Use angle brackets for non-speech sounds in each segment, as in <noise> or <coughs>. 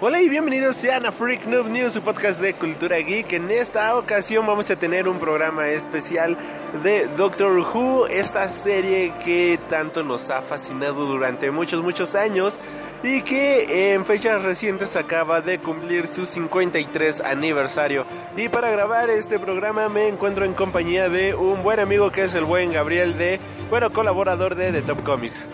Hola y bienvenidos sean a Freak Noob News, su podcast de cultura geek. En esta ocasión vamos a tener un programa especial de Doctor Who, esta serie que tanto nos ha fascinado durante muchos, muchos años y que en fechas recientes acaba de cumplir su 53 aniversario. Y para grabar este programa me encuentro en compañía de un buen amigo que es el buen Gabriel de, bueno, colaborador de The Top Comics.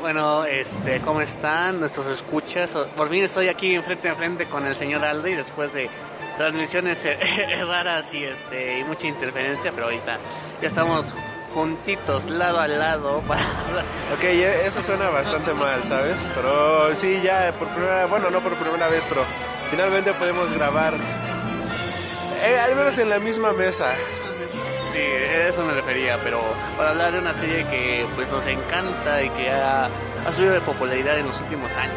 Bueno, este, ¿cómo están nuestros escuchas? Por fin estoy aquí enfrente a frente con el señor Aldo y después de transmisiones <laughs> raras y este y mucha interferencia, pero ahorita ya estamos juntitos, lado a lado <laughs> para Ok, eso suena bastante mal, ¿sabes? Pero sí, ya por primera, bueno, no por primera vez, pero finalmente podemos grabar, eh, al menos en la misma mesa. Sí, eso me refería, pero para hablar de una serie que pues nos encanta y que ha, ha subido de popularidad en los últimos años.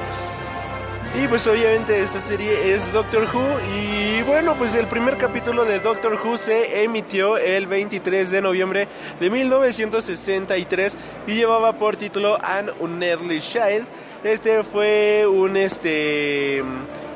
Y pues obviamente esta serie es Doctor Who y bueno pues el primer capítulo de Doctor Who se emitió el 23 de noviembre de 1963 y llevaba por título An Unearthly Child. Este fue un este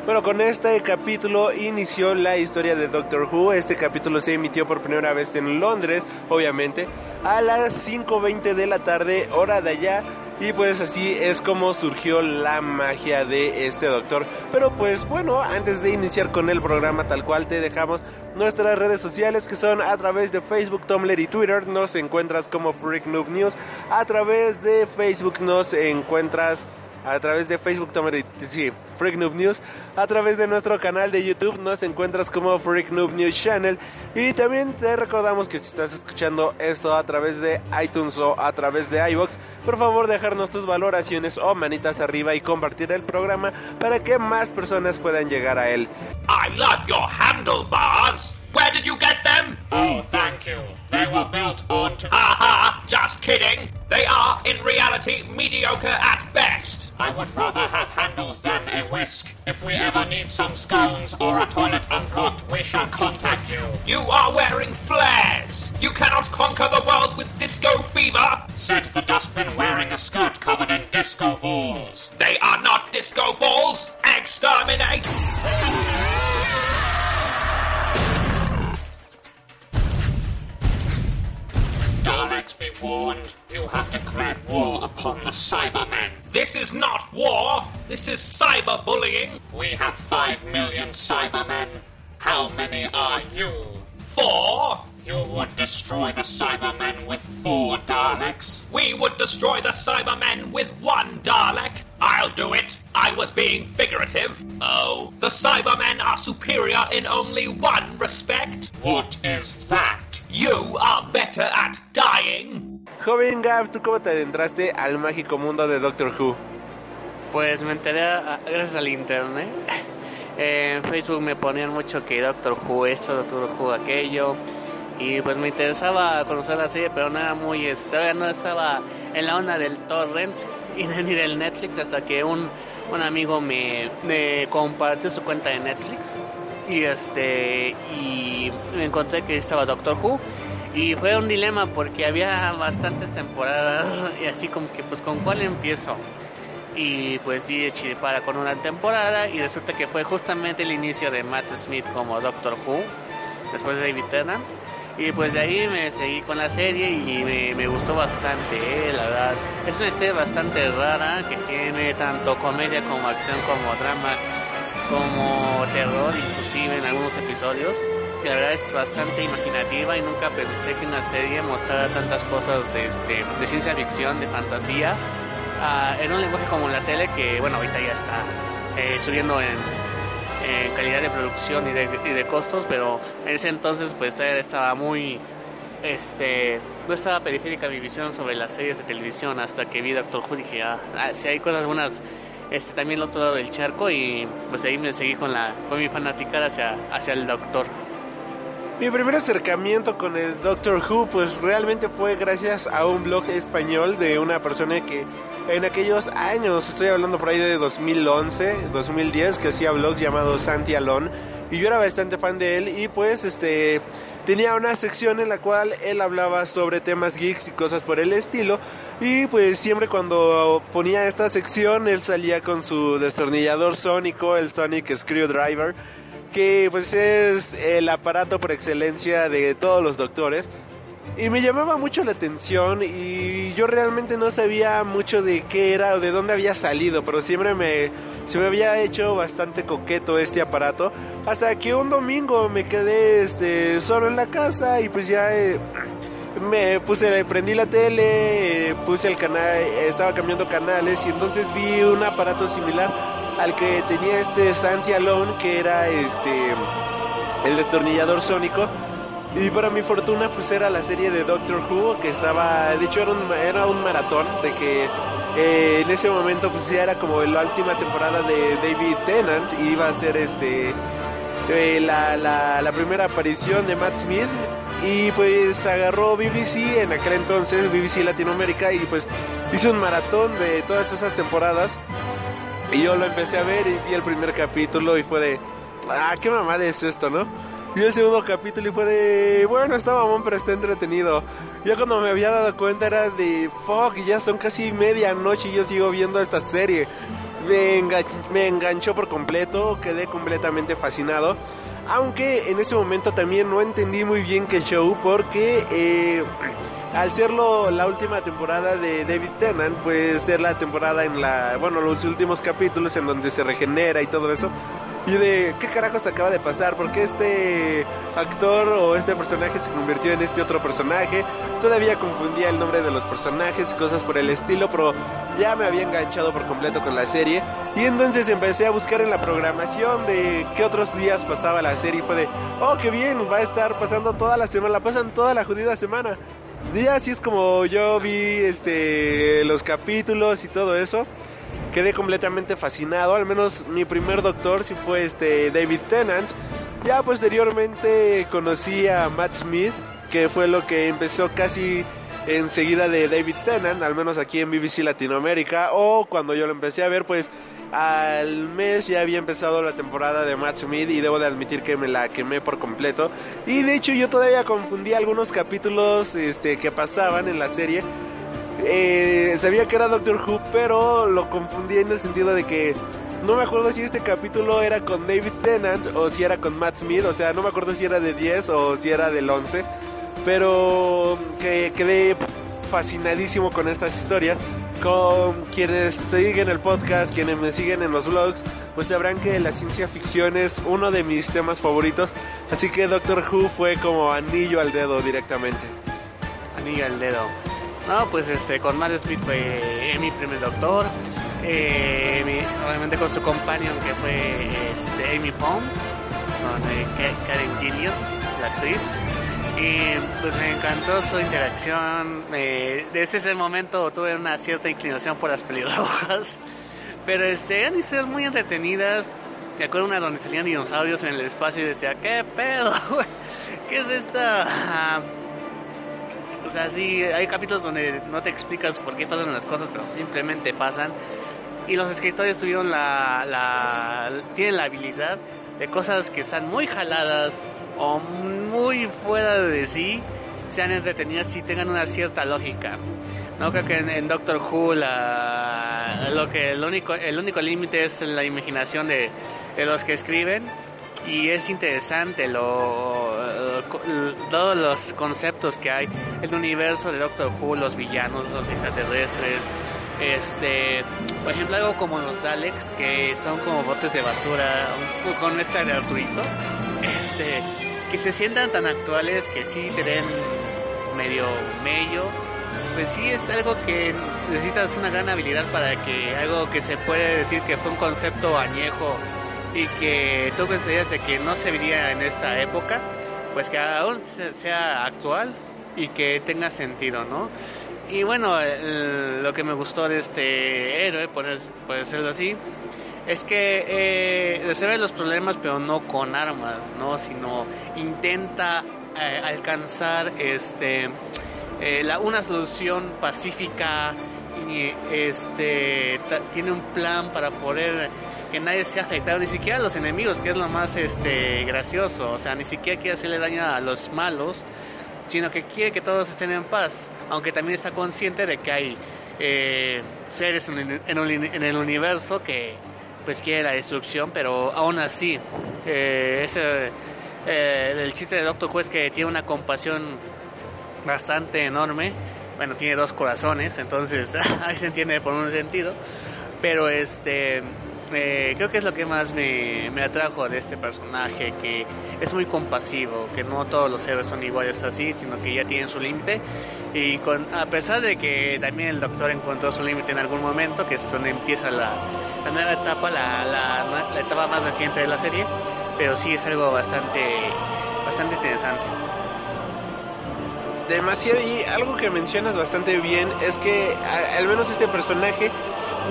bueno, con este capítulo inició la historia de Doctor Who. Este capítulo se emitió por primera vez en Londres, obviamente, a las 5.20 de la tarde, hora de allá. Y pues así es como surgió la magia de este doctor. Pero pues bueno, antes de iniciar con el programa tal cual te dejamos nuestras redes sociales que son a través de Facebook, Tumblr y Twitter. Nos encuentras como Freak Noob News. A través de Facebook nos encuentras a través de Facebook, sí, Freak News, a través de nuestro canal de YouTube nos encuentras como Freak Noob News Channel y también te recordamos que si estás escuchando esto a través de iTunes o a través de iBox, por favor dejarnos tus valoraciones o manitas arriba y compartir el programa para que más personas puedan llegar a él. I love your handlebars. Where did you get them? Oh, thank you. They were built onto. Ha ha! Just kidding. They are, in reality, mediocre at best. I would rather have handles than a whisk. If we ever need some scones or a toilet unblocked, we shall contact you. You are wearing flares. You cannot conquer the world with disco fever. Said the dustbin wearing a skirt covered in disco balls. They are not disco balls. Exterminate. Be warned, you have declared war upon the Cybermen. This is not war. This is cyberbullying. We have five million Cybermen. How many are you? Four. You would destroy the Cybermen with four Daleks. We would destroy the Cybermen with one Dalek. I'll do it. I was being figurative. Oh, the Cybermen are superior in only one respect. What is that? You are better at dying. Joven Gav, ¿tú cómo te adentraste al mágico mundo de Doctor Who? Pues me enteré a- gracias al internet. <laughs> En Facebook me ponían mucho que Doctor Who esto, Doctor Who aquello. Y pues me interesaba conocer la serie, pero no era muy... este, Todavía no estaba en la onda del torrent <laughs> y ni del Netflix hasta que un, un amigo me, me compartió su cuenta de Netflix. Y este... Y me encontré que estaba Doctor Who. Y fue un dilema porque había bastantes temporadas <laughs> y así como que pues con cuál empiezo. Y pues di chiripara con una temporada y resulta que fue justamente el inicio de Matt Smith como Doctor Who, después de David Tennant. Y pues de ahí me seguí con la serie y me, me gustó bastante, eh, la verdad. Es una historia bastante rara que tiene tanto comedia como acción como drama. Como terror, inclusive en algunos episodios. Y la verdad es bastante imaginativa y nunca pensé que una serie mostrara tantas cosas de, este, de ciencia ficción, de fantasía, uh, en un lenguaje como la tele que, bueno, ahorita ya está eh, subiendo en, en, calidad de producción y de, y de costos, pero en ese entonces pues estaba muy este no estaba periférica mi visión sobre las series de televisión hasta que vi Doctor Who dije ah, ah si hay cosas buenas este también el otro lado del charco y pues ahí me seguí con la con mi fanaticada hacia hacia el Doctor. Mi primer acercamiento con el Doctor Who pues realmente fue gracias a un blog español de una persona que en aquellos años, estoy hablando por ahí de 2011, 2010, que hacía blog llamado Santi Alon y yo era bastante fan de él y pues este tenía una sección en la cual él hablaba sobre temas geeks y cosas por el estilo y pues siempre cuando ponía esta sección él salía con su destornillador sónico, el Sonic Screwdriver que pues es el aparato por excelencia de todos los doctores. Y me llamaba mucho la atención y yo realmente no sabía mucho de qué era o de dónde había salido, pero siempre me, se me había hecho bastante coqueto este aparato. Hasta que un domingo me quedé este, solo en la casa y pues ya eh, me puse, prendí la tele, eh, puse el canal, estaba cambiando canales y entonces vi un aparato similar al que tenía este Santi Alone, que era este el destornillador sónico. Y para mi fortuna, pues era la serie de Doctor Who, que estaba, de hecho era un, era un maratón, de que eh, en ese momento pues ya era como la última temporada de David Tennant, y iba a ser este eh, la, la, primera aparición de Matt Smith, y pues agarró BBC en aquel entonces, BBC Latinoamérica, y pues hizo un maratón de todas esas temporadas y yo lo empecé a ver y vi el primer capítulo y fue de, ah, qué mamada es esto, ¿no? Y el segundo capítulo y fue de, bueno, está mamón, pero está entretenido. Ya cuando me había dado cuenta era de, fuck, ya son casi medianoche y yo sigo viendo esta serie. Me, me enganchó por completo, quedé completamente fascinado. Aunque en ese momento también no entendí muy bien qué show porque eh, al serlo la última temporada de David Tennant, pues ser la temporada en la, bueno, los últimos capítulos en donde se regenera y todo eso. Y de, ¿qué carajos acaba de pasar? ¿Por qué este actor o este personaje se convirtió en este otro personaje? Todavía confundía el nombre de los personajes y cosas por el estilo, pero ya me había enganchado por completo con la serie. Y entonces empecé a buscar en la programación de qué otros días pasaba la serie. Y fue de, oh, qué bien, va a estar pasando toda la semana, la pasan toda la jodida semana. Y así es como yo vi este los capítulos y todo eso. Quedé completamente fascinado, al menos mi primer doctor sí fue este David Tennant. Ya posteriormente conocí a Matt Smith, que fue lo que empezó casi enseguida de David Tennant, al menos aquí en BBC Latinoamérica, o cuando yo lo empecé a ver, pues al mes ya había empezado la temporada de Matt Smith y debo de admitir que me la quemé por completo. Y de hecho yo todavía confundí algunos capítulos este, que pasaban en la serie. Eh, sabía que era Doctor Who, pero lo confundí en el sentido de que no me acuerdo si este capítulo era con David Tennant o si era con Matt Smith. O sea, no me acuerdo si era de 10 o si era del 11. Pero que quedé fascinadísimo con estas historias con quienes siguen el podcast, quienes me siguen en los vlogs, pues sabrán que la ciencia ficción es uno de mis temas favoritos, así que Doctor Who fue como anillo al dedo directamente. Anillo al dedo. No, pues este, con Matt Smith fue mi primer doctor, eh, obviamente con su companion que fue este, Amy Pond, con eh, Karen Gillian, la actriz. Y pues me encantó su interacción. desde ese momento tuve una cierta inclinación por las pelirrojas. <laughs> Pero este, eran historias muy entretenidas. Me acuerdo una donde salían dinosaurios en el espacio y decía, ¿qué pedo? <laughs> ¿Qué es esta? Sea, sí, hay capítulos donde no te explicas por qué pasan las cosas, pero simplemente pasan. Y los escritores tuvieron la, la tienen la habilidad de cosas que están muy jaladas, o muy fuera de sí sean entretenidas y tengan una cierta lógica. No creo que en, Doctor Who lo que el único el único límite es la imaginación de, los que escriben y es interesante lo, todos los conceptos que hay el universo de Doctor Who, los villanos, los extraterrestres, Este, por ejemplo, algo como los Daleks, que son como botes de basura, un, con esta de Arturito, este, que se sientan tan actuales que sí te den medio mello. Pues sí, es algo que necesitas una gran habilidad para que algo que se puede decir que fue un concepto añejo y que tú pensarías de que no serviría en esta época, pues que aún sea actual y que tenga sentido, ¿no? Y bueno, lo que me gustó de este héroe, por, por decirlo así, es que eh, resuelve los problemas pero no con armas, ¿no? Sino intenta eh, alcanzar este eh, la, una solución pacífica y este tiene un plan para poder que nadie sea afectado, ni siquiera a los enemigos, que es lo más este gracioso, o sea, ni siquiera quiere hacerle daño a los malos, sino que quiere que todos estén en paz, aunque también está consciente de que hay eh, seres en, en, el universo que pues quiere la destrucción, pero aún así, eh, ese, eh, el chiste de Doctor es que tiene una compasión bastante enorme, bueno, tiene dos corazones, entonces <laughs> ahí se entiende por un sentido, pero este eh, creo que es lo que más me, me, atrajo de este personaje, que es muy compasivo, que no todos los héroes son iguales así, sino que ya tienen su límite. Y con, a pesar de que también el doctor encontró su límite en algún momento, que es donde empieza la, la nueva etapa, la, la, la, etapa más reciente de la serie, pero sí es algo bastante, bastante interesante. Demasiado, y algo que mencionas bastante bien es que al menos este personaje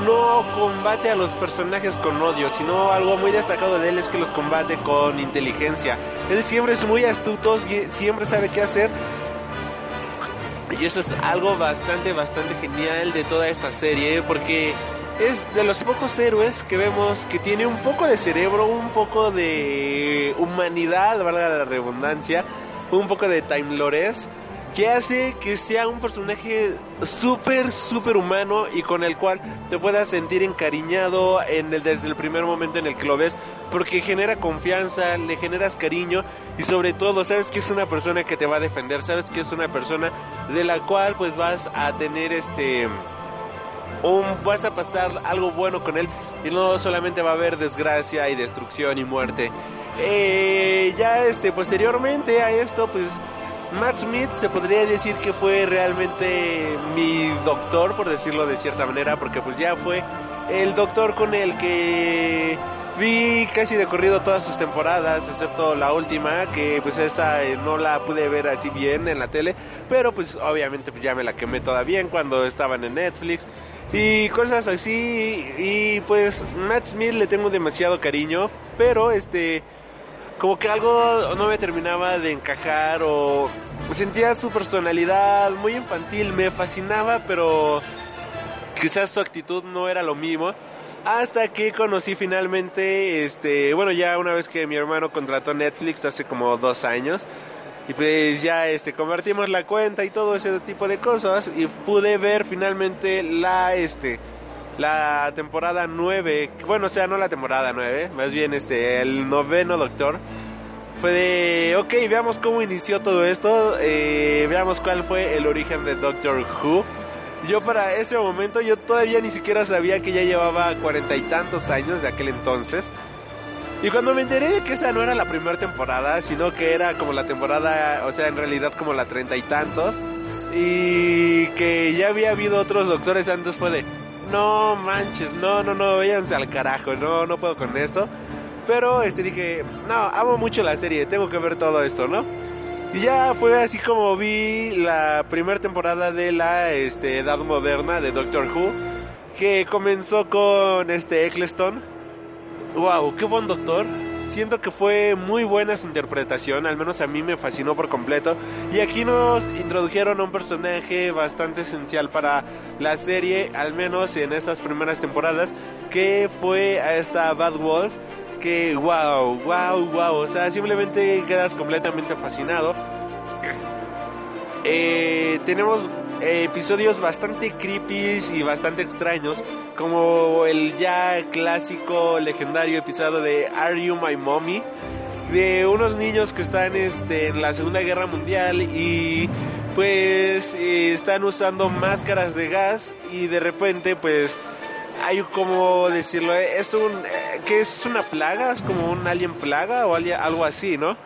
no combate a los personajes con odio, sino algo muy destacado de él es que los combate con inteligencia. Él siempre es muy astuto, siempre sabe qué hacer. Y eso es algo bastante, bastante genial de toda esta serie, porque es de los pocos héroes que vemos que tiene un poco de cerebro, un poco de humanidad, valga la redundancia, un poco de time lores que hace que sea un personaje súper, súper humano y con el cual te puedas sentir encariñado en el, desde el primer momento en el que lo ves, porque genera confianza, le generas cariño y sobre todo sabes que es una persona que te va a defender, sabes que es una persona de la cual pues vas a tener este un, vas a pasar algo bueno con él y no solamente va a haber desgracia y destrucción y muerte. Eh, ya este posteriormente a esto pues Matt Smith se podría decir que fue realmente mi doctor, por decirlo de cierta manera, porque pues ya fue el doctor con el que vi casi de corrido todas sus temporadas, excepto la última, que pues esa eh, no la pude ver así bien en la tele, pero pues obviamente pues, ya me la quemé toda bien cuando estaban en Netflix y cosas así y pues Matt Smith le tengo demasiado cariño, pero este como que algo no me terminaba de encajar o sentía su personalidad muy infantil, me fascinaba, pero quizás su actitud no era lo mismo. Hasta que conocí finalmente, este, bueno, ya una vez que mi hermano contrató Netflix hace como dos años, y pues ya este convertimos la cuenta y todo ese tipo de cosas y pude ver finalmente la este la temporada 9, bueno, o sea, no la temporada 9, más bien este, el noveno Doctor, fue de, ok, veamos cómo inició todo esto, eh, veamos cuál fue el origen de Doctor Who. Yo para ese momento, yo todavía ni siquiera sabía que ya llevaba cuarenta y tantos años de aquel entonces. Y cuando me enteré de que esa no era la primera temporada, sino que era como la temporada, o sea, en realidad como la treinta y tantos, y que ya había habido otros doctores antes, fue de, no manches, no, no, no, váyanse al carajo, no, no puedo con esto. Pero este dije, no, amo mucho la serie, tengo que ver todo esto, ¿no? Y ya fue así como vi la primera temporada de la este, edad moderna de Doctor Who, que comenzó con este Eccleston. Wow, qué buen doctor siento que fue muy buena su interpretación, al menos a mí me fascinó por completo. Y aquí nos introdujeron a un personaje bastante esencial para la serie, al menos en estas primeras temporadas, que fue a esta Bad Wolf. Que wow, wow, wow, o sea, simplemente quedas completamente fascinado. Eh, tenemos episodios bastante creepy y bastante extraños, como el ya clásico, legendario episodio de Are You My Mommy? de unos niños que están este, en la Segunda Guerra Mundial y pues eh, están usando máscaras de gas y de repente pues hay como decirlo, eh, es un eh, que es una plaga, es como un alien plaga o algo así, ¿no?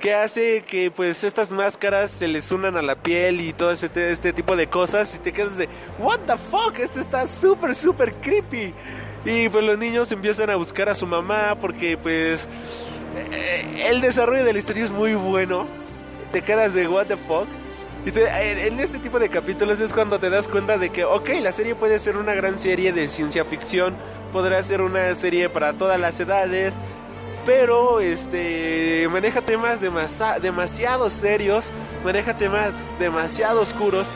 Que hace que pues estas máscaras se les unan a la piel y todo ese te- este tipo de cosas y te quedas de what the fuck, esto está súper súper creepy. Y pues los niños empiezan a buscar a su mamá porque pues eh, el desarrollo de la historia es muy bueno. Te quedas de what the fuck. Y te- en este tipo de capítulos es cuando te das cuenta de que, ok, la serie puede ser una gran serie de ciencia ficción, podrá ser una serie para todas las edades, pero este maneja temas demasa- demasiado serios, maneja temas demasiado oscuros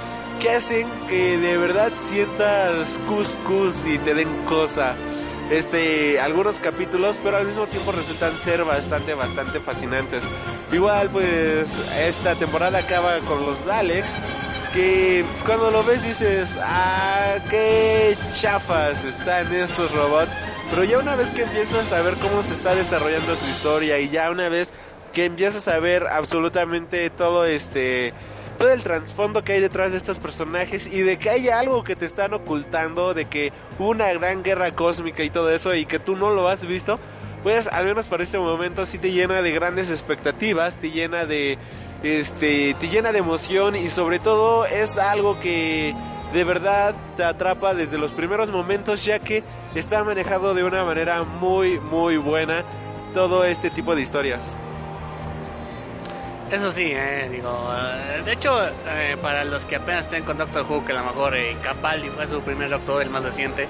que hacen que de verdad sientas cuscus y te den cosa. Este, algunos capítulos, pero al mismo tiempo resultan ser bastante, bastante fascinantes. Igual, pues, esta temporada acaba con los Daleks, que pues, cuando lo ves dices, ah, qué chafas están estos robots. Pero ya una vez que empiezas a ver cómo se está desarrollando su historia y ya una vez que empiezas a ver absolutamente todo este todo el trasfondo que hay detrás de estos personajes y de que hay algo que te están ocultando, de que hubo una gran guerra cósmica y todo eso y que tú no lo has visto, pues al menos para este momento sí te llena de grandes expectativas, te llena de este te llena de emoción y sobre todo es algo que de verdad te atrapa desde los primeros momentos ya que está manejado de una manera muy muy buena todo este tipo de historias. Eso sí, eh, digo, eh, de hecho, eh, para los que apenas estén con Doctor Who, que a lo mejor eh, Capaldi fue su primer Doctor, el más reciente,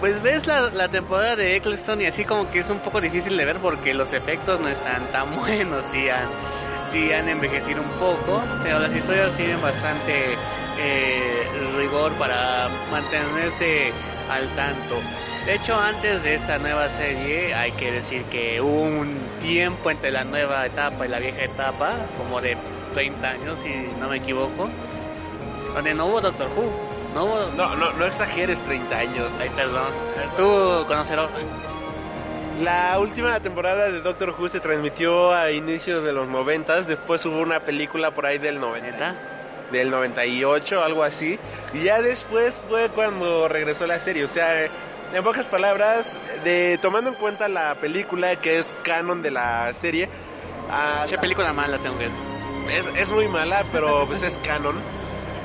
pues ves la, temporada de Eccleston y así como que es un poco difícil de ver porque los efectos no están tan <laughs> buenos, sí han, sí han envejecido un poco, pero las historias tienen bastante eh, rigor para mantenerse al tanto. De hecho, antes de esta nueva serie, hay que decir que hubo un tiempo entre la nueva etapa y la vieja etapa, como de 30 años, si no me equivoco, donde no hubo Doctor Who. No hubo. No, no, no exageres 30 años. Ay, perdón. Tú conocerás. La última temporada de Doctor Who se transmitió a inicios de los 90, después hubo una película por ahí del 90, del 98, algo así, y ya después fue cuando regresó la serie, o sea, en pocas palabras, de tomando en cuenta la película que es canon de la serie, a Che, la- película mala tengo que es, es muy mala, pero pues es canon.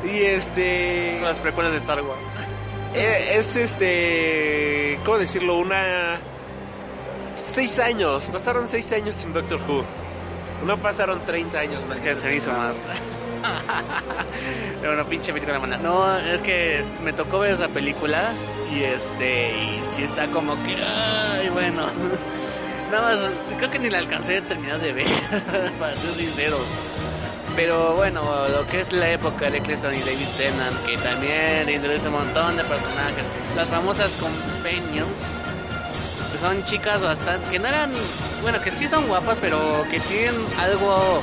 Y este Las precuelas de Star Wars. eh, es este, ¿cómo decirlo? Una seis años, pasaron seis años sin Doctor Who. No pasaron 30 años más. Es que se hizo más. <laughs> Pero una pinche película mala. No, es que me tocó ver esa película y este, y sí está como que, ay, bueno. <laughs> Nada más, creo que ni la alcancé a terminar de ver, <laughs> para ser sinceros. Pero bueno, lo que es la época de Clinton y David Tennant, que también introduce un montón de personajes. Las famosas companions, son chicas bastante, que no eran, bueno, que sí son guapas, pero que tienen algo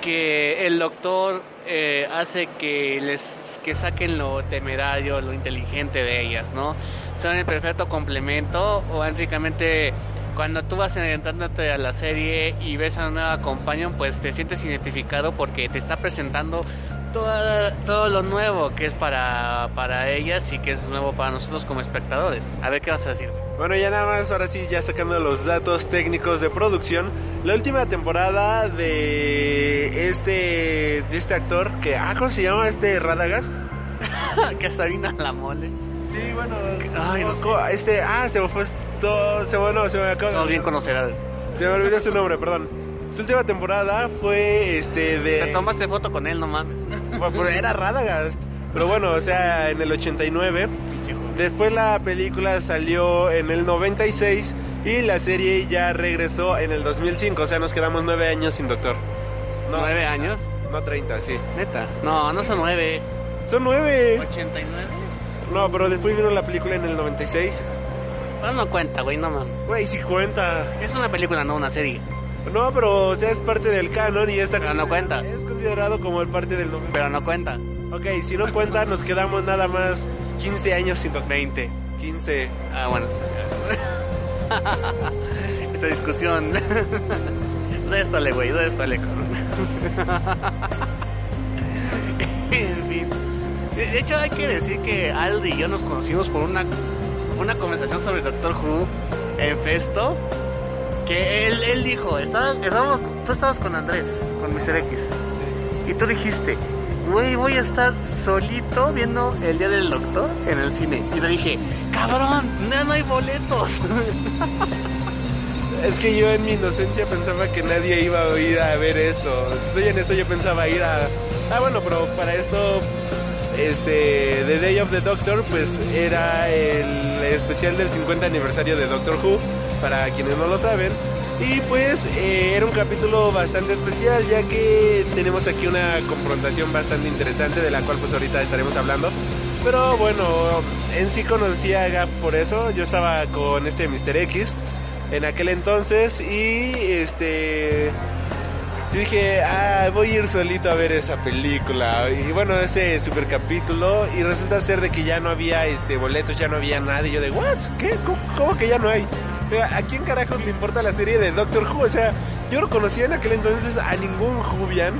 que el doctor eh, hace que les que saquen lo temerario, lo inteligente de ellas, ¿no? Son el perfecto complemento o básicamente cuando tú vas adentrándote a la serie y ves a una nueva companion, pues te sientes identificado porque te está presentando toda- todo lo nuevo que es para, para ellas y que es nuevo para nosotros como espectadores. A ver qué vas a decir. Bueno, ya nada más, ahora sí, ya sacando los datos técnicos de producción. La última temporada de este de este actor que ah, ¿cómo se llama este Radagast? <laughs> que Sabina la mole. Sí, bueno, Ay, no este, ah, se me fue esto, se bueno, se me acaba. Todos bien conocerás. Se me olvidó su nombre, perdón. Su última temporada fue este de Te tomaste foto con él, no mames. Era Radagast. Pero bueno, o sea, en el 89. Después la película salió en el 96 y la serie ya regresó en el 2005. O sea, nos quedamos nueve años sin Doctor. No, ¿Nueve años? No 30, sí. Neta. No, no son nueve. Son nueve. ¿89? No, pero después vino la película en el 96. Pero no cuenta, güey, no mames. Güey, sí cuenta. Es una película, no una serie. No, pero o sea, es parte del canon y esta Pero no cuenta. es considerado como el parte del 90. Pero no cuenta. Ok, si no cuenta, nos quedamos nada más 15 años sin Doctor. 20. 15. Ah, bueno. <laughs> Esta discusión. <laughs> Réstale, güey, réstale, cabrón. <laughs> de hecho hay que decir que Aldi y yo nos conocimos por una, una conversación sobre Doctor Who en Festo. Que él, él dijo, estabas, tú estabas con Andrés, con Mr. X. Y tú dijiste, güey, voy a estar solito viendo el día del doctor en el cine. Y le dije, cabrón, ya no hay boletos. Es que yo en mi inocencia pensaba que nadie iba a ir a ver eso. Si soy en esto, yo pensaba ir a. Ah, bueno, pero para esto, este, The Day of the Doctor, pues era el especial del 50 aniversario de Doctor Who, para quienes no lo saben. Y pues eh, era un capítulo bastante especial, ya que tenemos aquí una confrontación bastante interesante, de la cual pues ahorita estaremos hablando. Pero bueno, en sí conocí a Gap por eso. Yo estaba con este Mr. X en aquel entonces y este yo dije, ah, voy a ir solito a ver esa película y bueno, ese super capítulo y resulta ser de que ya no había este boletos, ya no había nada y yo de, "What? ¿Qué? ¿Cómo, que ya no hay?" O sea, ¿A quién carajos le importa la serie de Doctor Who? O sea, yo no conocía en aquel entonces a ningún Whovian.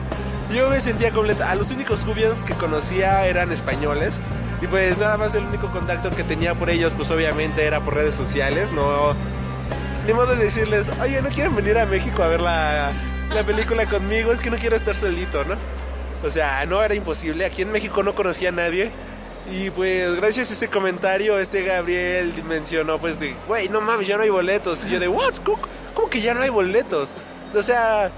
Yo me sentía completa. A los únicos Whovians que conocía eran españoles. Y pues nada más el único contacto que tenía por ellos, pues obviamente era por redes sociales. No, ni modo de decirles, oye, ¿no quieren venir a México a ver la, la película conmigo? Es que no quiero estar solito, ¿no? O sea, no era imposible. Aquí en México no conocía a nadie. Y pues gracias a ese comentario, este Gabriel mencionó pues de, güey, no mames, ya no hay boletos. Y yo de, what? ¿Cómo, cómo que ya no hay boletos? O sea,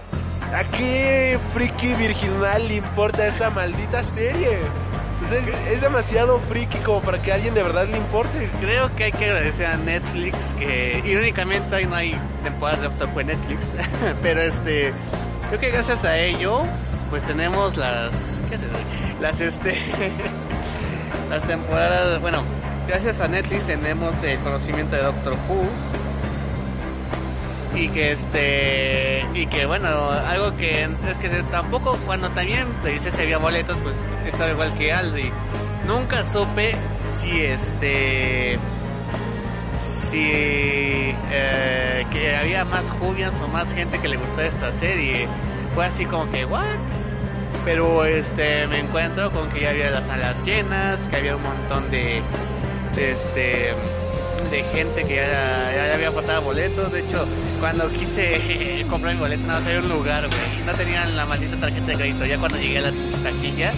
¿a qué friki virginal le importa esta maldita serie? Es, es demasiado friki como para que a alguien de verdad le importe. Creo que hay que agradecer a Netflix que irónicamente hoy no hay temporadas de Who en Netflix, <laughs> pero este creo que gracias a ello pues tenemos las ¿qué doy? las este <laughs> las temporadas, bueno, gracias a Netflix tenemos el conocimiento de Doctor Who y que este y que bueno algo que es que tampoco cuando también te dice si había boletos pues estaba igual que Aldi. Nunca supe si este si eh, que había más Jubians o más gente que le gustaba esta serie. Fue así como que what pero este me encuentro con que ya había las salas llenas que había un montón de, de este de gente que ya, había faltado boletos. De hecho, cuando quise <laughs> comprar mi boleto, no había un lugar, güey. No tenían la maldita tarjeta de crédito. Ya cuando llegué a la taquilla,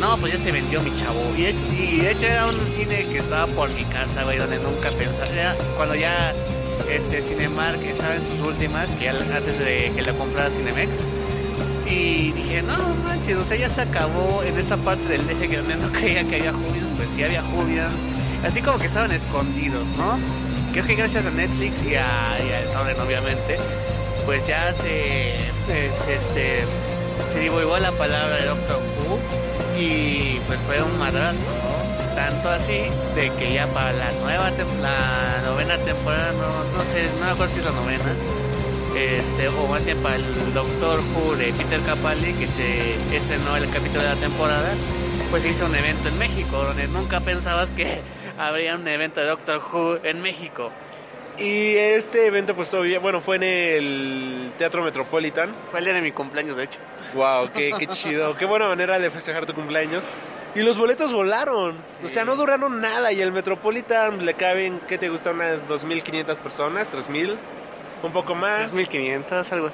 no, pues ya se vendió mi chavo. Y, de- y de hecho era un cine que estaba por mi casa, güey, donde nunca pensaba. Era cuando ya este Cinemark estaba en sus últimas, que ya antes de que la comprara Cinemex. Y dije, no manches, o sea, ya se acabó en esa parte del eje que no <laughs> creía que había Jubians, pues sí había Jubians. Así como que estaban escondidos, ¿no? Creo que gracias a Netflix y a, y a obviamente, pues ya se, se, este, se divulgó la palabra de Doctor Who y pues fue un madrazo, ¿no? Tanto así de que ya para la nueva la novena temporada, no, no sé, no me acuerdo si es la novena, este, o más bien para el Doctor Who de Peter Capaldi que se estrenó el capítulo de la temporada, pues hizo un evento en México, donde nunca pensabas que <laughs> habría un evento de Doctor Who en México. Y este evento, pues todavía, bueno, fue en el Teatro Metropolitan. Fue el día de mi cumpleaños, de hecho. Wow, qué, <laughs> qué chido, qué buena manera de festejar tu cumpleaños. Y los boletos volaron, o sea, no duraron nada. Y el Metropolitan le caben, ¿qué te gusta? Unas 2.500 personas, 3.000, un poco más. 1500, algo.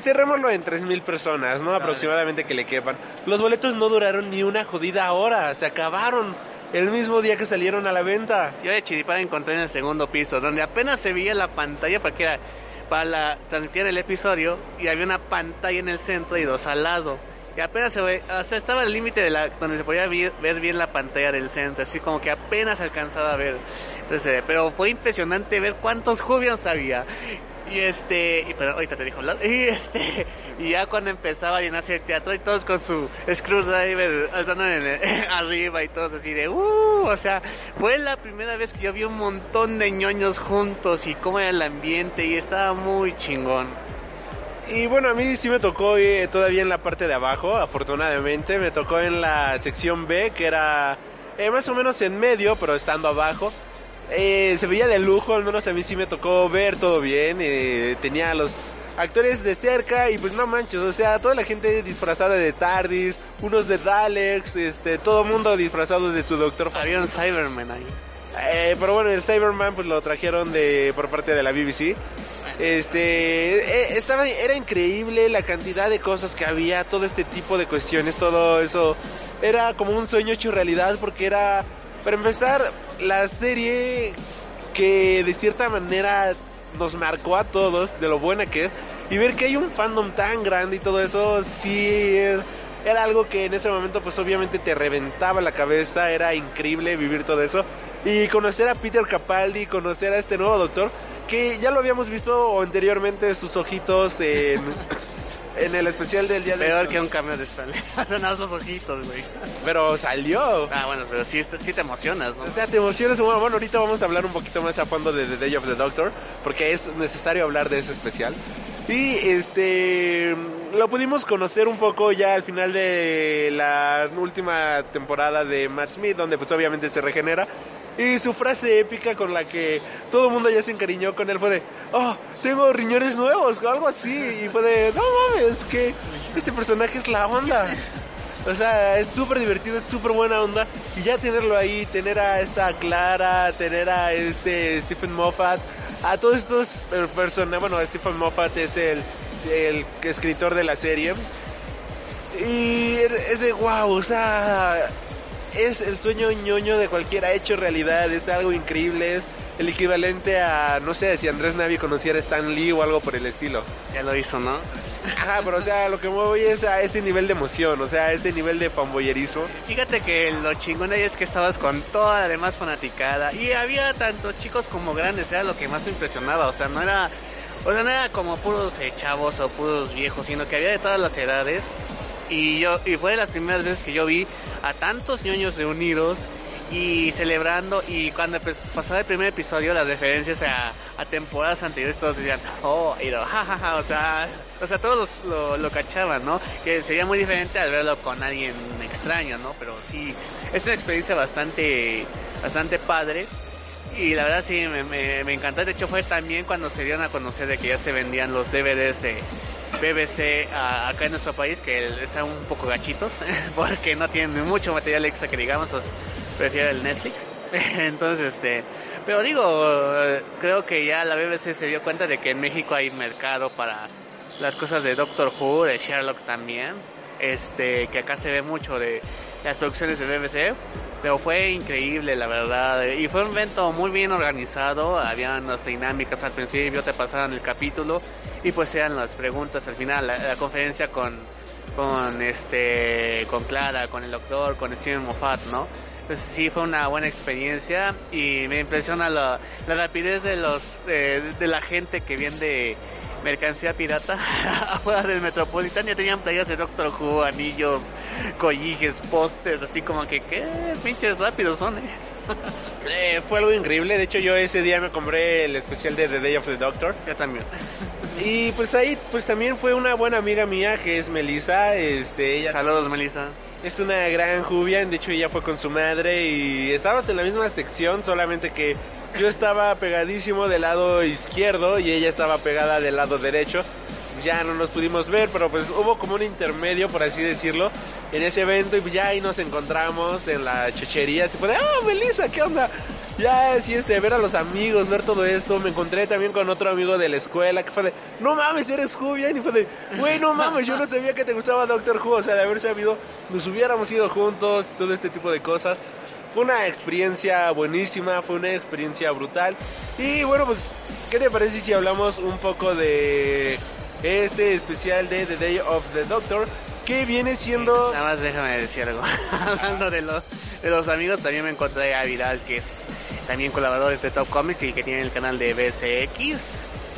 Cerrémoslo en 3.000 personas, ¿no? Aproximadamente que le quepan. Los boletos no duraron ni una jodida hora, se acabaron el mismo día que salieron a la venta. Yo de chiripán encontré en el segundo piso, donde apenas se veía la pantalla para que era para la, transmitir el episodio y había una pantalla en el centro y dos al lado. Y apenas se ve, o sea, estaba al límite de la donde se podía ver bien la pantalla del centro, así como que apenas alcanzaba a ver. Eh, pero fue impresionante ver cuántos Jubians había. Y este, y pero ahorita te dijo, <laughs> y este, y ya cuando empezaba a llenarse el teatro y todos con su screwdriver el- <laughs> arriba y todos así de, uh, o sea, fue la primera vez que yo vi un montón de ñoños juntos y cómo era el ambiente y estaba muy chingón. Y bueno, a mí sí me tocó todavía en la parte de abajo, afortunadamente. Me tocó en la sección B, que era eh, más o menos en medio, pero estando abajo. Eh, se veía de lujo, al menos a mí sí me tocó ver todo bien. eh, tenía los actores de cerca y pues no manches, o sea, toda la gente disfrazada de TARDIS, unos de Daleks, este, todo mundo disfrazado de su doctor. Había un Cyberman ahí. Eh, pero bueno, el Cyberman pues lo trajeron de por parte de la BBC. Este, eh, estaba, era increíble la cantidad de cosas que había, todo este tipo de cuestiones, todo eso. Era como un sueño hecho realidad porque era, para empezar, la serie que de cierta manera nos marcó a todos de lo buena que es y ver que hay un fandom tan grande y todo eso, sí era algo que en ese momento pues obviamente te reventaba la cabeza, era increíble vivir todo eso y conocer a Peter Capaldi, conocer a este nuevo doctor que ya lo habíamos visto anteriormente sus ojitos en en el especial del día de Peor que un cambio de Stanley. <laughs> Son esos ojitos, güey. Pero salió. Ah, bueno, pero sí, sí te emocionas, ¿no? O sea, te emocionas. Bueno, bueno, ahorita vamos a hablar un poquito más a fondo de The Day of the Doctor, porque es necesario hablar de ese especial. Y este lo pudimos conocer un poco ya al final de la última temporada de Matt Smith, donde pues obviamente se regenera. Y su frase épica con la que todo el mundo ya se encariñó con él fue de, oh, tengo riñones nuevos o algo así. Y fue de, no mames, que este personaje es la onda. O sea, es súper divertido, es súper buena onda. Y ya tenerlo ahí, tener a esta Clara, tener a este Stephen Moffat, a todos estos personajes, bueno, Stephen Moffat es el, el escritor de la serie. Y es de wow, o sea, es el sueño ñoño de cualquiera hecho realidad, es algo increíble, es el equivalente a, no sé, si Andrés Navi conociera a Stan Lee o algo por el estilo. Ya lo hizo, ¿no? Ajá, pero o sea, lo que me voy es a ese nivel de emoción, o sea, a ese nivel de fanboyerismo. Fíjate que lo chingón ahí es que estabas con toda la demás fanaticada y había tanto chicos como grandes, era lo que más me impresionaba, o sea, no era, o sea, no era como puros eh, chavos o puros viejos, sino que había de todas las edades y yo y fue de las primeras veces que yo vi a tantos ñoños reunidos y celebrando y cuando pasaba el primer episodio las referencias a, temporadas anteriores todos decían oh y lo, jajaja o sea o sea todos lo, lo, cachaban no que sería muy diferente al verlo con alguien extraño no pero sí es una experiencia bastante bastante padre. Y la verdad sí me, me, me encantó. De hecho fue también cuando se dieron a conocer de que ya se vendían los DVDs de BBC acá en nuestro país que están un poco gachitos <laughs> porque no tienen mucho material extra que digamos pues prefiero el Netflix. <laughs> Entonces este pero digo creo que ya la BBC se dio cuenta de que en México hay mercado para las cosas de Doctor Who de Sherlock también. Este que acá se ve mucho de las producciones de BBC pero fue increíble la verdad. Y fue un evento muy bien organizado. Habían las dinámicas al principio te pasaban el capítulo y pues eran las preguntas al final. La, conferencia con con este con Clara con el doctor con Steven Moffat no pues sí fue una buena experiencia y me impresiona la, la rapidez de los de, de la gente que viene mercancía pirata <laughs> afuera del Metropolitan ya tenían playas de Doctor Who, anillos, collijes, pósters, así como que qué pinches rápidos son, eh. <laughs> eh, fue algo increíble, de hecho yo ese día me compré el especial de The Day of the Doctor. Yo también. Y pues ahí pues también fue una buena amiga mía que es Melissa, este ella Saludos Melissa. Es una gran jubia, de hecho ella fue con su madre y estábamos en la misma sección, solamente que yo estaba pegadísimo del lado izquierdo y ella estaba pegada del lado derecho. Ya no nos pudimos ver, pero pues hubo como un intermedio, por así decirlo, en ese evento y ya ahí nos encontramos en la chechería. Fue de, ah, Melissa, ¿qué onda? Ya, sí, este, ver a los amigos, ver todo esto. Me encontré también con otro amigo de la escuela que fue de, no mames, eres Jubian. Y fue de, güey, no mames, yo no sabía que te gustaba Doctor Who. O sea, de haber sabido, nos hubiéramos ido juntos, todo este tipo de cosas. Fue una experiencia buenísima, fue una experiencia brutal. Y bueno, pues, ¿qué te parece si hablamos un poco de este especial de The Day of the Doctor? Que viene siendo... Nada más déjame decir algo. <laughs> Hablando de los, de los amigos, también me encontré a Vidal, que es también colaborador de Top Comics y que tiene el canal de BCX.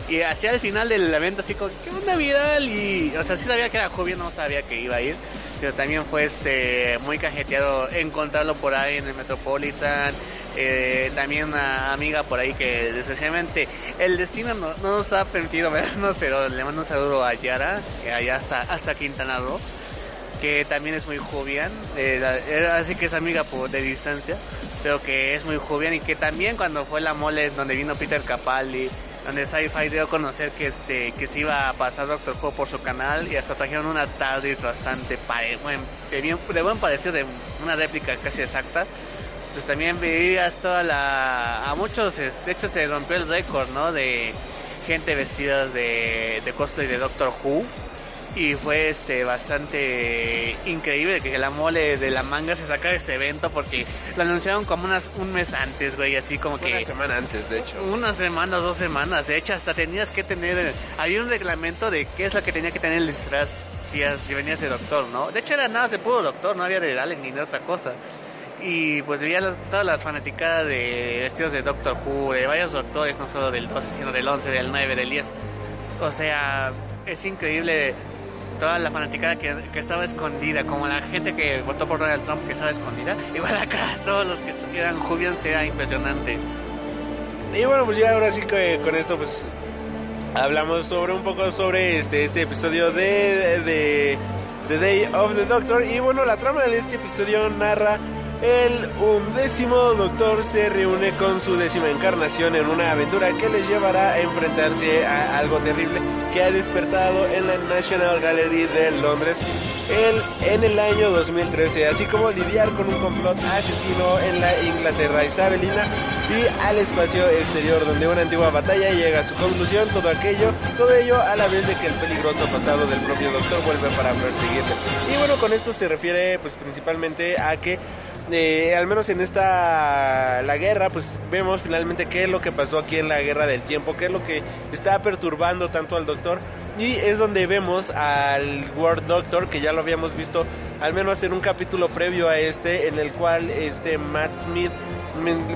Y hacia el final del evento, como, ¿qué onda Vidal? Y, o sea, sí sabía que era joven, no sabía que iba a ir. Pero también fue este muy cajeteado encontrarlo por ahí en el Metropolitan. Eh, también una amiga por ahí que desgraciadamente el destino no, no nos ha permitido vernos, <laughs> pero le mando un saludo a Yara, que allá hasta, Quintana Roo, que también es muy jovial, eh, así que es amiga de distancia, pero que es muy jovial y que también cuando fue la mole donde vino Peter Capaldi, donde Sci-Fi dio a conocer que este que se iba a pasar Doctor Who por su canal y hasta trajeron una TARDIS bastante pare de, bien, de buen parecido de una réplica casi exacta. Pues también veías toda la a muchos de hecho se rompió el récord no de gente vestida de, de cosplay de Doctor Who y fue este bastante increíble que la mole de la manga se saca de este evento porque lo anunciaron como unas un mes antes, güey, así como que Una semana antes, de hecho. unas semanas, dos semanas, de hecho hasta tenías que tener había un reglamento de qué es lo que tenía que tener el disfraz si, si venías de doctor, ¿no? De hecho era nada de puro doctor, no había de Allen ni de otra cosa. Y pues veía las- todas las fanaticadas de vestidos de Doctor Who, de varios doctores, no solo del 12, sino del 11, del 9, del 10. O sea, es increíble toda la fanaticada que, que estaba escondida, como la gente que votó por Donald Trump que estaba escondida. Igual acá, <laughs> todos los que estuvieran Jubian era impresionante. Y bueno, pues ya ahora sí que con esto pues hablamos sobre un poco sobre este este episodio de, de The Day of the Doctor y bueno, la trama de este episodio narra el undécimo Doctor se reúne con su décima encarnación en una aventura que les llevará a enfrentarse a algo terrible que ha despertado en la National Gallery de Londres el, en el año 2013, así como lidiar con un complot asesino en la Inglaterra isabelina y al espacio exterior donde una antigua batalla llega a su conclusión, todo aquello, todo ello a la vez de que el peligroso pasado del propio doctor vuelve para perseguirle. Y bueno, con esto se refiere pues principalmente a que eh, al menos en esta la guerra pues vemos finalmente qué es lo que pasó aquí en la guerra del tiempo, qué es lo que está perturbando tanto al doctor. Y es donde vemos al World Doctor que ya lo habíamos visto al menos en un capítulo previo a este en el cual este Matt Smith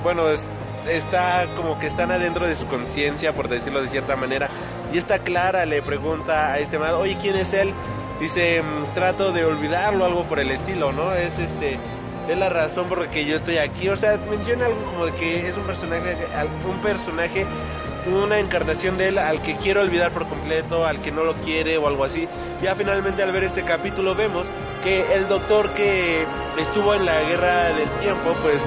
bueno es- está como que están adentro de su conciencia por decirlo de cierta manera y esta Clara le pregunta a este Matt oye quién es él dice "Mm, trato de olvidarlo algo por el estilo no es este es la razón por la que yo estoy aquí o sea menciona algo como que es un personaje un personaje una encarnación de él al que quiero olvidar por completo, al que no lo quiere o algo así. Ya finalmente al ver este capítulo vemos que el doctor que estuvo en la guerra del tiempo, pues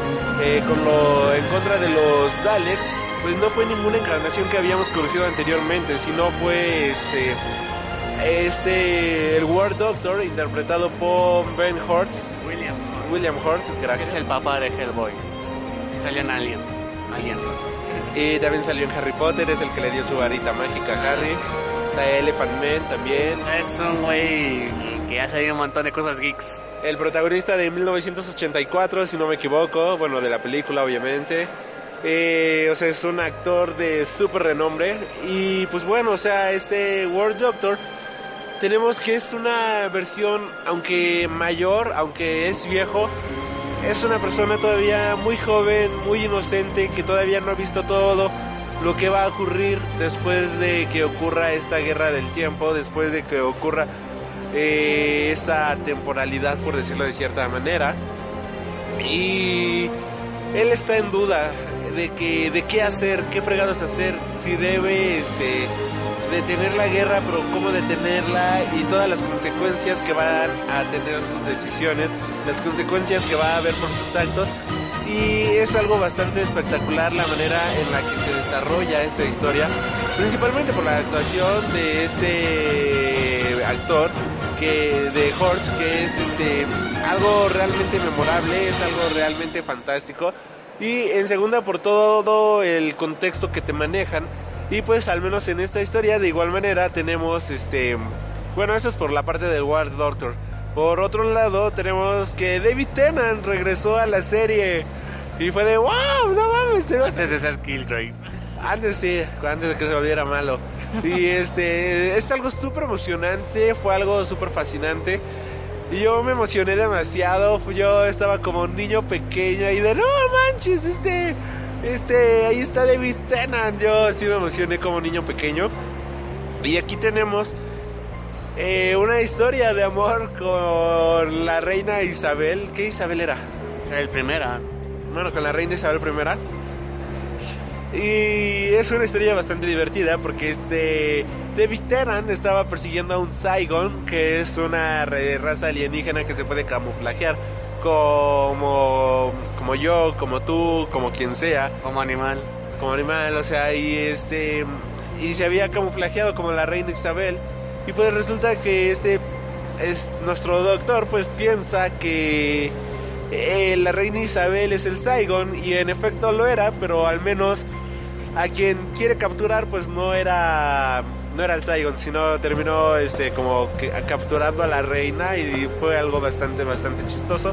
eh, con lo en contra de los Daleks, pues no fue ninguna encarnación que habíamos conocido anteriormente, sino fue este este el War Doctor interpretado por Ben Hortz, William, William Hortz, gracias. es el papá de Hellboy. Salió en Alien. Alien. Y también salió en Harry Potter, es el que le dio su varita mágica a Harry. Está Elephant Man también. Es un güey que ha salido un montón de cosas geeks. El protagonista de 1984, si no me equivoco, bueno, de la película obviamente. Eh, o sea, es un actor de súper renombre. Y pues bueno, o sea, este World Doctor, tenemos que es una versión, aunque mayor, aunque es viejo, es una persona todavía muy joven, muy inocente, que todavía no ha visto todo lo que va a ocurrir después de que ocurra esta guerra del tiempo, después de que ocurra eh, esta temporalidad, por decirlo de cierta manera. Y él está en duda de que de qué hacer, qué fregados hacer, si debe este detener la guerra, pero cómo detenerla y todas las consecuencias que van a tener sus decisiones, las consecuencias que va a haber por sus actos. Y es algo bastante espectacular la manera en la que se desarrolla esta historia, principalmente por la actuación de este actor que de Horst, que es este algo realmente memorable, es algo realmente fantástico. Y en segunda por todo el contexto que te manejan. Y pues al menos en esta historia de igual manera tenemos este... Bueno, eso es por la parte del War Doctor. Por otro lado tenemos que David Tennant regresó a la serie. Y fue de wow, no mames. te vas a-. antes sí, antes de que se volviera malo. Y este, es algo súper emocionante, fue algo súper fascinante. Y yo me emocioné demasiado, yo estaba como un niño pequeño y de no manches, este, este, ahí está David Tennant. Yo sí me emocioné como niño pequeño. Y aquí tenemos eh, una historia de amor con la reina Isabel. ¿Qué Isabel era? El primera. Bueno, con la reina Isabel I. Y es una historia bastante divertida porque este David Tennant estaba persiguiendo a un Saigon, que es una raza alienígena que se puede camuflajear como como yo, como tú, como quien sea, Como animal. como animal, o sea, y este y se había camuflajeado como la reina Isabel y pues resulta que este es nuestro doctor pues piensa que eh, la reina Isabel es el Saigon y en efecto lo era, pero al menos a quien quiere capturar pues no era no era el Saigon, sino terminó este como capturando a la reina y fue algo bastante bastante chistoso.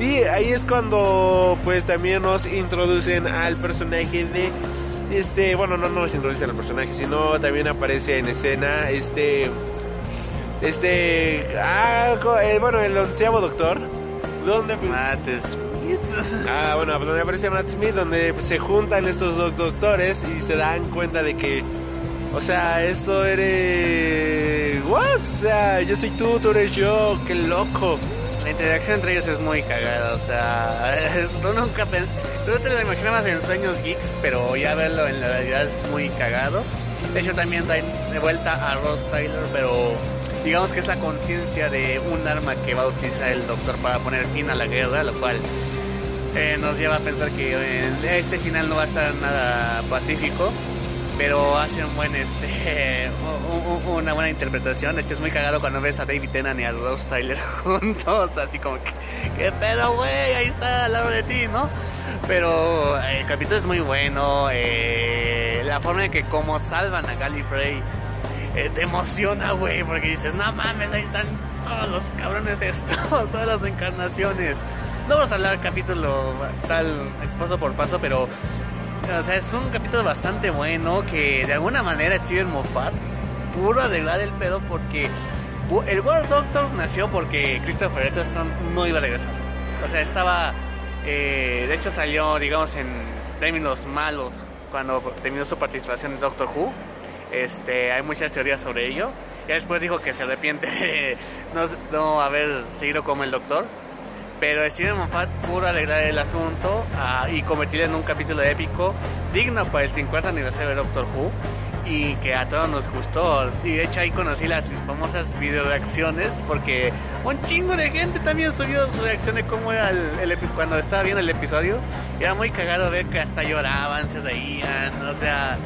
Y ahí es cuando pues también nos introducen al personaje de este, bueno, no nos introducen al personaje, sino también aparece en escena este este ah, eh, bueno, el onceavo doctor donde Matt Smith. Ah, bueno, donde aparece Matt Smith, donde se juntan estos dos doctores y se dan cuenta de que, o sea, esto eres, what? O sea, yo soy tú, tú eres yo, qué loco. La interacción entre ellos es muy cagada, o sea, <laughs> tú nunca pen... tú te lo imaginabas en sueños geeks, pero ya verlo en la realidad es muy cagado. De hecho también traen de vuelta a Ross Tyler, pero digamos que es la conciencia de un arma que va a utilizar el doctor para poner fin a la guerra, lo cual nos lleva a pensar que eh, ese final no va a estar nada pacífico, pero hace un buen este <laughs> un- un- una buena interpretación. De hecho es muy cagado cuando ves a David Tennant y a Rose Tyler <laughs> juntos, así como que qué pedo, güey, ahí está al lado de ti, ¿no? Pero eh, el capítulo es muy bueno, eh, la forma en que como salvan a Gallifrey eh, te emociona, güey, porque dices, no mames, ahí están todos los cabrones estos, <laughs> todas las encarnaciones. No vamos a hablar capítulo tal paso por paso, pero o sea, es un capítulo bastante bueno que de alguna manera Steven Moffat pudo arreglar el pedo porque el World Doctor nació porque Christopher Eccleston no iba a regresar. O sea, estaba, eh, de hecho salió, digamos, en términos malos cuando terminó su participación en Doctor Who. Este, hay muchas teorías sobre ello. Ya después dijo que se arrepiente de no, no haber seguido como el Doctor. Pero Steven Moffat pudo arreglar el asunto ah, y convertirlo en un capítulo épico digno para el 50 aniversario de Doctor Who y que a todos nos gustó. Y de hecho ahí conocí las famosas video reacciones porque un chingo de gente también subió su reacción de cómo era el, el cuando estaba viendo el episodio. Era muy cagado ver que hasta lloraban, se reían, o sea,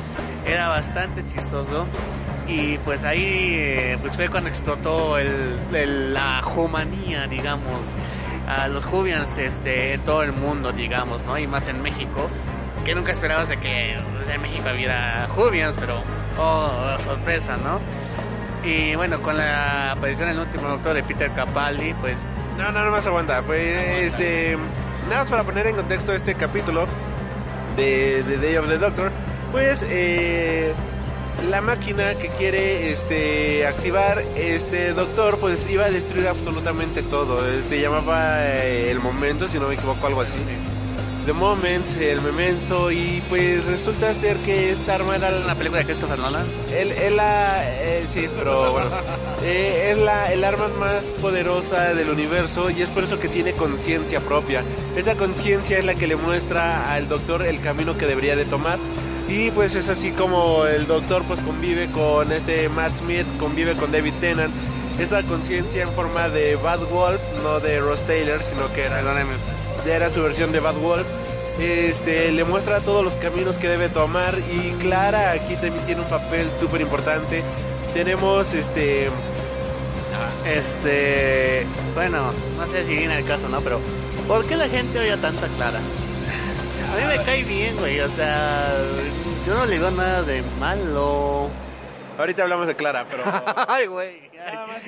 era bastante chistoso. Y pues ahí pues fue cuando explotó el, el- la humanía, digamos, a los Jubians este, todo el mundo, digamos, ¿no? Y más en México, que nunca esperabas de que en México hubiera Jubians, pero, oh, sorpresa, ¿no? Y bueno, con la aparición del último doctor de Peter Capaldi, pues No, no, no más aguanta. Pues, este, nada más para poner en contexto este capítulo de, de Day of the Doctor, pues, eh, la máquina que quiere, este, activar este Doctor, pues iba a destruir absolutamente todo. Eh, Se llamaba eh, el momento, si no me equivoco, algo así. The Moment, el memento, y pues resulta ser que esta arma era la película de Christopher Nolan. él, él la, eh, sí, pero bueno, <laughs> eh, es la, el arma más poderosa del universo y es por eso que tiene conciencia propia. Esa conciencia es la que le muestra al doctor el camino que debería de tomar y pues es así como el doctor pues convive con este Matt Smith, convive con David Tennant. Esa conciencia en forma de Bad Wolf, no de Ross Taylor, sino que era, era su versión de Bad Wolf este, le muestra todos los caminos que debe tomar y Clara aquí también tiene un papel súper importante. Tenemos este... Este, bueno, no sé si viene el caso, ¿no? Pero, ¿por qué la gente odia tanta Clara? A mí me cae bien, güey, o sea, yo no le veo nada de malo. Ahorita hablamos de Clara, pero... <laughs> Ay, güey,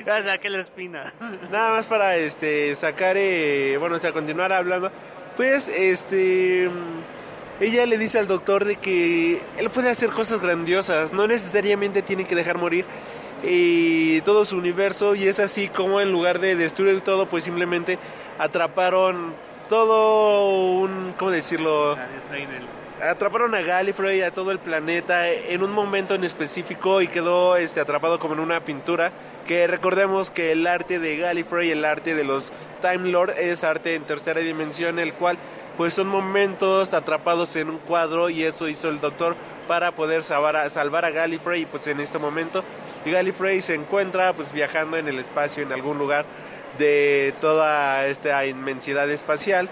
ya saqué la espina. <laughs> Nada más para este sacar, eh, bueno, o sea, continuar hablando. Pues, este, mm, ella le dice al doctor de que él puede hacer cosas grandiosas, no necesariamente tiene que dejar morir eh, todo su universo y es así como en lugar de destruir todo, pues simplemente atraparon todo un, ¿cómo decirlo? Atraparon a Gallifrey, a todo el planeta en un momento en específico y quedó este atrapado como en una pintura que recordemos que el arte de Gallifrey, el arte de los Time Lord es arte en tercera dimensión, el cual pues son momentos atrapados en un cuadro y eso hizo el doctor para poder salvar a, salvar a Gallifrey pues en este momento. Y Gallifrey se encuentra pues viajando en el espacio en algún lugar de toda esta inmensidad espacial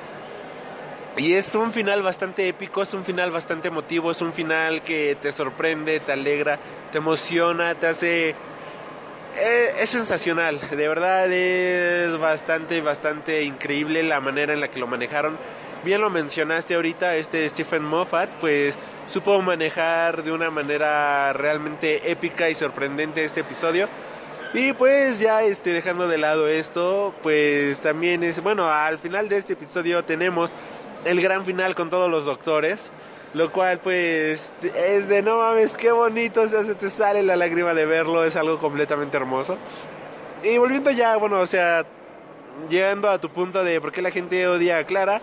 Y es un final bastante épico, es un final bastante emotivo, es un final que te sorprende, te alegra, te emociona, te hace... eh, es sensacional, de verdad es bastante, bastante increíble la manera en la que lo manejaron. Bien lo mencionaste ahorita, este Stephen Moffat, pues supo manejar de una manera realmente épica y sorprendente este episodio. Y pues ya este dejando de lado esto, pues también es bueno, al final de este episodio tenemos el gran final con todos los doctores, lo cual pues es de no mames, qué bonito, o sea, se te sale la lágrima de verlo, es algo completamente hermoso. Y volviendo ya, bueno, o sea, llegando a tu punto de por qué la gente odia a Clara,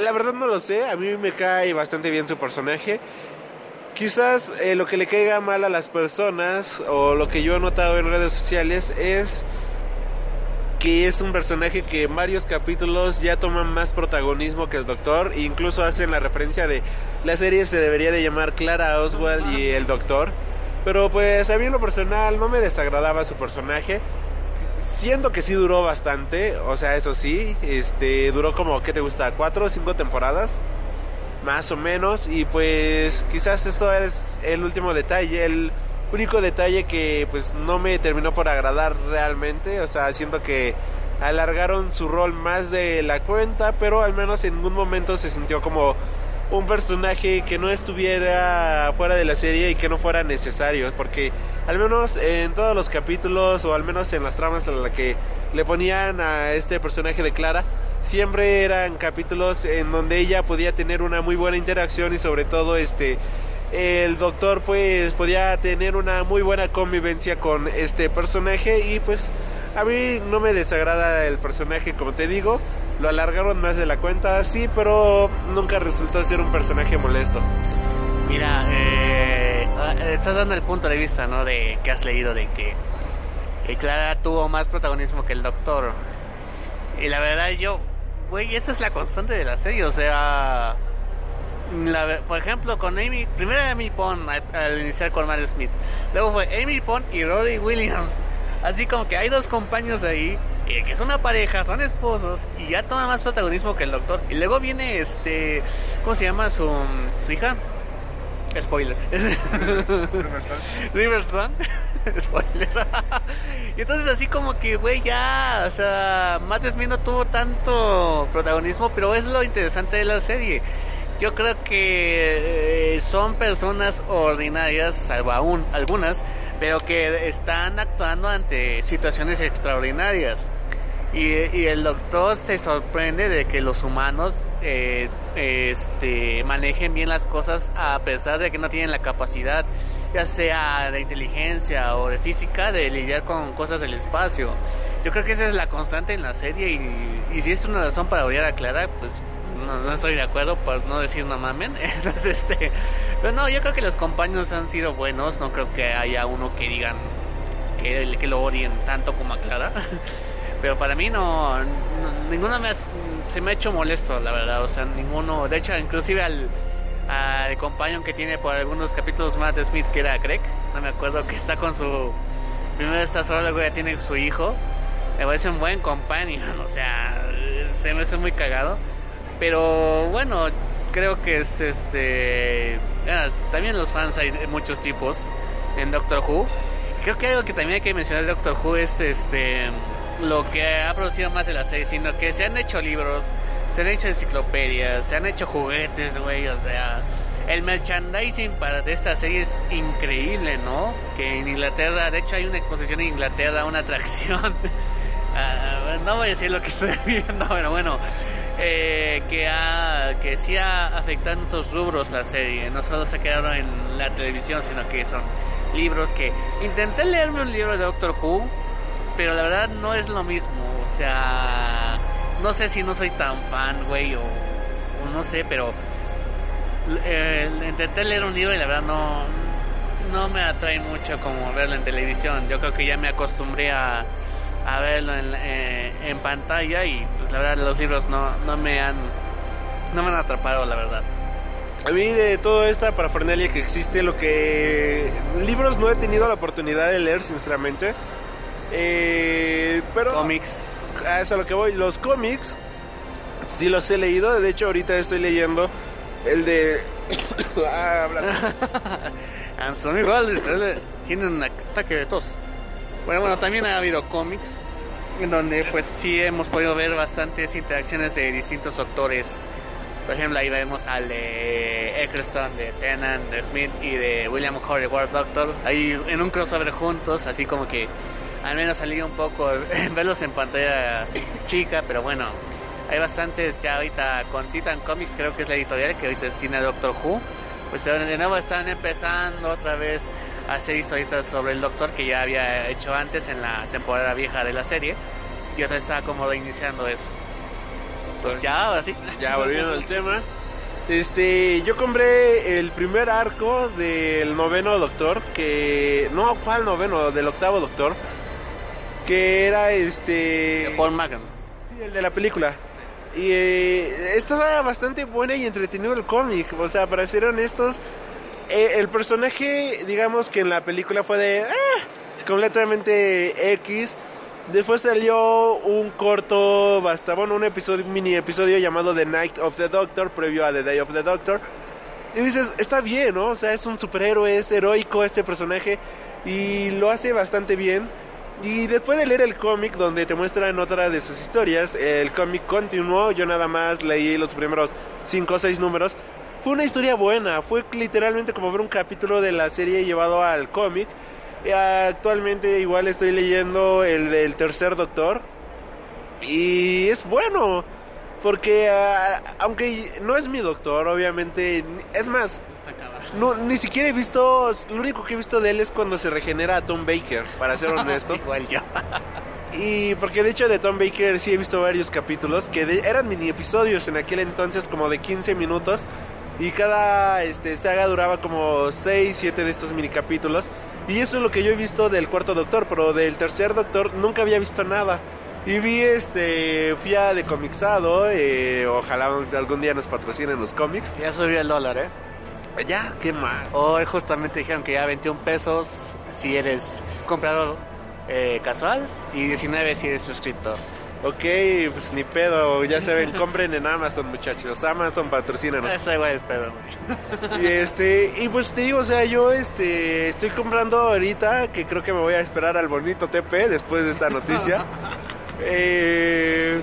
la verdad no lo sé, a mí me cae bastante bien su personaje. Quizás eh, lo que le caiga mal a las personas o lo que yo he notado en redes sociales es que es un personaje que en varios capítulos ya toma más protagonismo que el doctor, e incluso hacen la referencia de la serie se debería de llamar Clara Oswald y el doctor, pero pues a mí en lo personal no me desagradaba su personaje, siento que sí duró bastante, o sea, eso sí, este duró como, ¿qué te gusta? ¿Cuatro o cinco temporadas? Más o menos, y pues quizás eso es el último detalle, el único detalle que pues no me terminó por agradar realmente, o sea, siento que alargaron su rol más de la cuenta, pero al menos en ningún momento se sintió como un personaje que no estuviera fuera de la serie y que no fuera necesario, porque al menos en todos los capítulos o al menos en las tramas en las que le ponían a este personaje de Clara, siempre eran capítulos en donde ella podía tener una muy buena interacción y sobre todo este el doctor pues podía tener una muy buena convivencia con este personaje y pues a mí no me desagrada el personaje como te digo lo alargaron más de la cuenta sí pero nunca resultó ser un personaje molesto Mira, eh, estás dando el punto de vista, ¿no? De que has leído de que, que Clara tuvo más protagonismo que el Doctor. Y la verdad yo, güey, esa es la constante de la serie, o sea, la, por ejemplo, con Amy, primero Amy Pond al, al iniciar con Matt Smith, luego fue Amy Pond y Rory Williams. Así como que hay dos compañeros ahí eh, que son una pareja, son esposos y ya toman más protagonismo que el doctor. Y luego viene este, ¿cómo se llama su, su hija? Spoiler. Riverstone. <laughs> Spoiler. y entonces así como que, güey, ya, o sea, Matt Smith no tuvo tanto protagonismo, pero es lo interesante de la serie. Yo creo que eh, son personas ordinarias, salvo aún algunas, pero que están actuando ante situaciones extraordinarias. Y, y, el doctor se sorprende de que los humanos eh, este, manejen bien las cosas a pesar de que no tienen la capacidad, ya sea de inteligencia o de física, de lidiar con cosas del espacio. Yo creo que esa es la constante en la serie y, si es una razón para odiar a Clara, pues no, no, estoy de acuerdo por no decir no mamen. <laughs> Entonces, este, pero no, yo creo que los compañeros han sido buenos, no creo que haya uno que digan que, lo odien tanto como a Clara. <laughs> pero para mí no, no ninguno me se me ha hecho molesto la verdad o sea ninguno de hecho inclusive al al compañero que tiene por algunos capítulos más de Smith que era Greg no me acuerdo que está con su primero está solo luego ya tiene su hijo me parece un buen compañero <laughs> o sea se me hace muy cagado pero bueno creo que es este bueno, también los fans hay muchos tipos en Doctor Who creo que algo que también hay que mencionar de Doctor Who es este lo que ha producido más de la serie, sino que se han hecho libros, se han hecho enciclopedias, se han hecho juguetes, güey, o sea, el merchandising para de esta serie es increíble, ¿no? Que en Inglaterra, de hecho hay una exposición en Inglaterra, una atracción, uh, <laughs> no voy a decir lo que estoy <laughs> viendo, pero bueno, eh, que ha, que sí ha afectado en otros rubros la serie, no solo se quedaron en la televisión, sino que son libros que intenté leerme un libro de Doctor Who, pero la verdad no es lo mismo, o sea, no sé si no soy tan fan, güey, o, no sé, pero eh, intenté leer un libro y la verdad no, no me atrae mucho como verlo en televisión, yo creo que ya me acostumbré a, a verlo en, eh, en pantalla y la verdad los libros no, no me han, no me han atrapado, la verdad. A mí de toda esta parafernalia que existe, lo que libros no he tenido la oportunidad de leer, sinceramente. Eh, pero cómics a eso a lo que voy los cómics Sí los he leído, de hecho ahorita estoy leyendo el de... <coughs> ah. <laughs> Anthony igual tiene un ataque de tos. Bueno, bueno, también ha habido cómics en donde pues sí hemos podido ver bastantes interacciones de distintos doctores. Por ejemplo, ahí vemos al de Eccleston, de Tennant, de Smith y de William Horry War Doctor. Ahí en un crossover juntos, así como que al menos salía un poco <laughs> verlos en pantalla chica, pero bueno, hay bastantes ya ahorita con Titan Comics, creo que es la editorial que ahorita tiene Doctor Who. Pues de nuevo están empezando otra vez hacer historietas sobre el Doctor que ya había hecho antes en la temporada vieja de la serie. Y otra está como reiniciando eso. Pues ya, ahora sí. Ya volviendo al tema. Este, yo compré el primer arco del noveno Doctor, que no, ¿cuál noveno? Del octavo Doctor, que era este Paul Magan. Sí, el de la película. Y eh, estaba bastante buena y entretenido el cómic. O sea, para ser honestos, eh, el personaje, digamos que en la película fue de ah, completamente X. Después salió un corto, basta, bueno, un episodio, mini episodio llamado The Night of the Doctor, previo a The Day of the Doctor. Y dices, está bien, ¿no? O sea, es un superhéroe, es heroico este personaje y lo hace bastante bien. Y después de leer el cómic donde te muestran otra de sus historias, el cómic continuó, yo nada más leí los primeros 5 o 6 números. Fue una historia buena, fue literalmente como ver un capítulo de la serie llevado al cómic. Y Actualmente igual estoy leyendo el del tercer doctor. Y es bueno, porque ah, aunque no es mi doctor, obviamente, es más, no, ni siquiera he visto, lo único que he visto de él es cuando se regenera a Tom Baker, para ser honesto. <laughs> Igual yo. Y porque de hecho de Tom Baker sí he visto varios capítulos que de- eran mini episodios en aquel entonces como de 15 minutos y cada este, saga duraba como 6, 7 de estos mini capítulos y eso es lo que yo he visto del cuarto doctor, pero del tercer doctor nunca había visto nada. Y vi este, fui a de comixado, eh, ojalá algún día nos patrocinen los cómics. Ya subió el dólar, ¿eh? Ya, qué mal. Hoy justamente dijeron que ya 21 pesos si eres comprador eh, casual y 19 si eres suscriptor. Ok, pues ni pedo, ya saben, <laughs> compren en Amazon muchachos, Amazon patrocínanos. Ese igual el pedo, güey. Y este, y pues te digo, o sea, yo este estoy comprando ahorita que creo que me voy a esperar al bonito TP después de esta noticia. <laughs> Eh,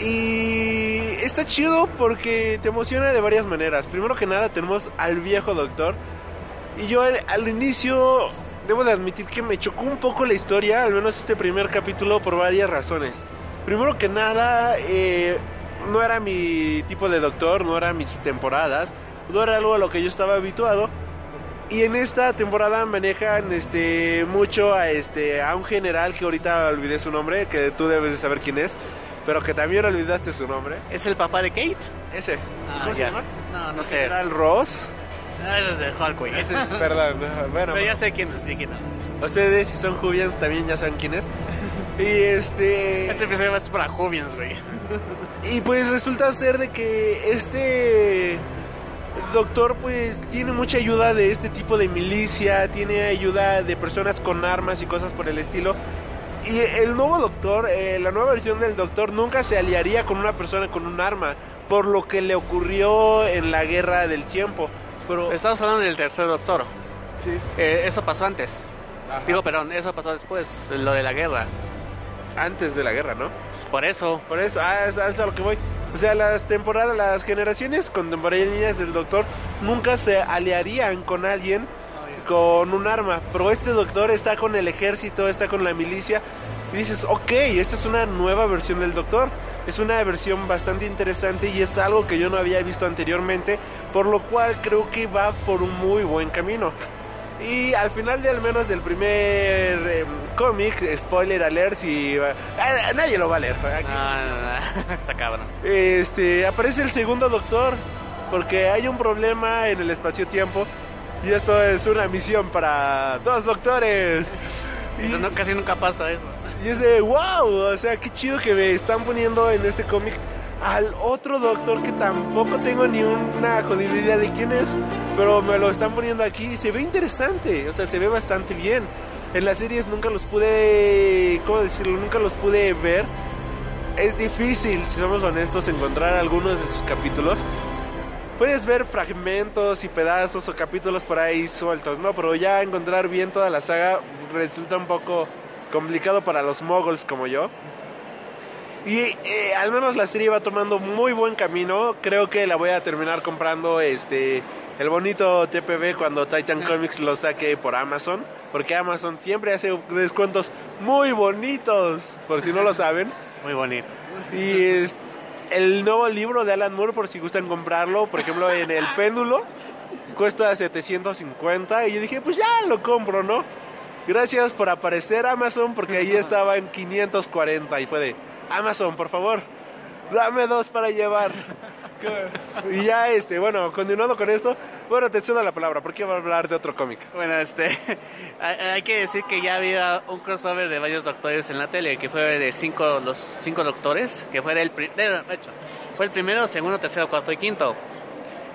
y está chido porque te emociona de varias maneras. Primero que nada tenemos al viejo doctor. Y yo al, al inicio debo de admitir que me chocó un poco la historia, al menos este primer capítulo, por varias razones. Primero que nada, eh, no era mi tipo de doctor, no eran mis temporadas, no era algo a lo que yo estaba habituado. Y en esta temporada manejan este mucho a este a un general que ahorita olvidé su nombre, que tú debes de saber quién es, pero que también olvidaste su nombre. ¿Es el papá de Kate? Ese. Ah, ¿Cómo se ya. llama? No, no sé. General Ross. Ah, ese es de Hulk, güey. Ese es, perdón. Bueno, Pero ya sé quién es, sí, quién es. ustedes si son jubians también ya saben quién es. <laughs> Y este Este episodio va a ser para Jubians, güey. Y pues resulta ser de que este doctor pues tiene mucha ayuda de este tipo de milicia, tiene ayuda de personas con armas y cosas por el estilo. Y el nuevo doctor, eh, la nueva versión del doctor nunca se aliaría con una persona con un arma, por lo que le ocurrió en la guerra del tiempo. Pero Estamos hablando del tercer doctor. sí, Eh, eso pasó antes. Ajá. Digo, perdón, eso pasó después, lo de la guerra. antes de la guerra, ¿no? Por eso. Por eso, ah, es, es a lo que voy. O sea, las temporadas, las generaciones contemporáneas del doctor nunca se aliarían con alguien con un arma. Pero este doctor está con el ejército, está con la milicia. Y dices, ok, esta es una nueva versión del doctor. Es una versión bastante interesante y es algo que yo no había visto anteriormente. Por lo cual creo que va por un muy buen camino. Y al final de al menos del primer em, cómic, spoiler alert, si ah, nadie lo va a leer. aquí. No, no, no, <laughs> está cabrón. Este, aparece el segundo doctor porque hay un problema en el espacio-tiempo y esto es una misión para dos doctores. <laughs> Y, no- casi nunca pasa eso. y es de wow, o sea, qué chido que me están poniendo en este cómic al otro doctor que tampoco tengo ni una jodida idea de quién es, pero me lo están poniendo aquí y se ve interesante, o sea, se ve bastante bien. En las series nunca los pude, ¿cómo decirlo? Nunca los pude ver. es difícil, si somos honestos, encontrar algunos de sus capítulos. Puedes ver fragmentos y pedazos o capítulos por ahí sueltos, ¿no? Pero ya encontrar bien toda la saga resulta un poco complicado para los moguls como yo. Y eh, al menos la serie va tomando muy buen camino. Creo que la voy a terminar comprando este el bonito TPB cuando Titan Comics lo saque por Amazon. Porque Amazon siempre hace descuentos muy bonitos, por si no lo saben. Muy bonito. Y es el nuevo libro de Alan Moore, por si gustan comprarlo, por ejemplo, en El Péndulo, cuesta 750. Y yo dije, pues ya lo compro, ¿no? Gracias por aparecer Amazon, porque ahí estaba en 540 y fue de, Amazon, por favor, dame dos para llevar. <laughs> y ya, este, bueno, continuando con esto, bueno, te cedo la palabra, porque voy a hablar de otro cómic. Bueno, este, <laughs> hay que decir que ya había un crossover de varios doctores en la tele, que fue de cinco, los cinco doctores, que fue el, de hecho, fue el primero, segundo, tercero, cuarto y quinto.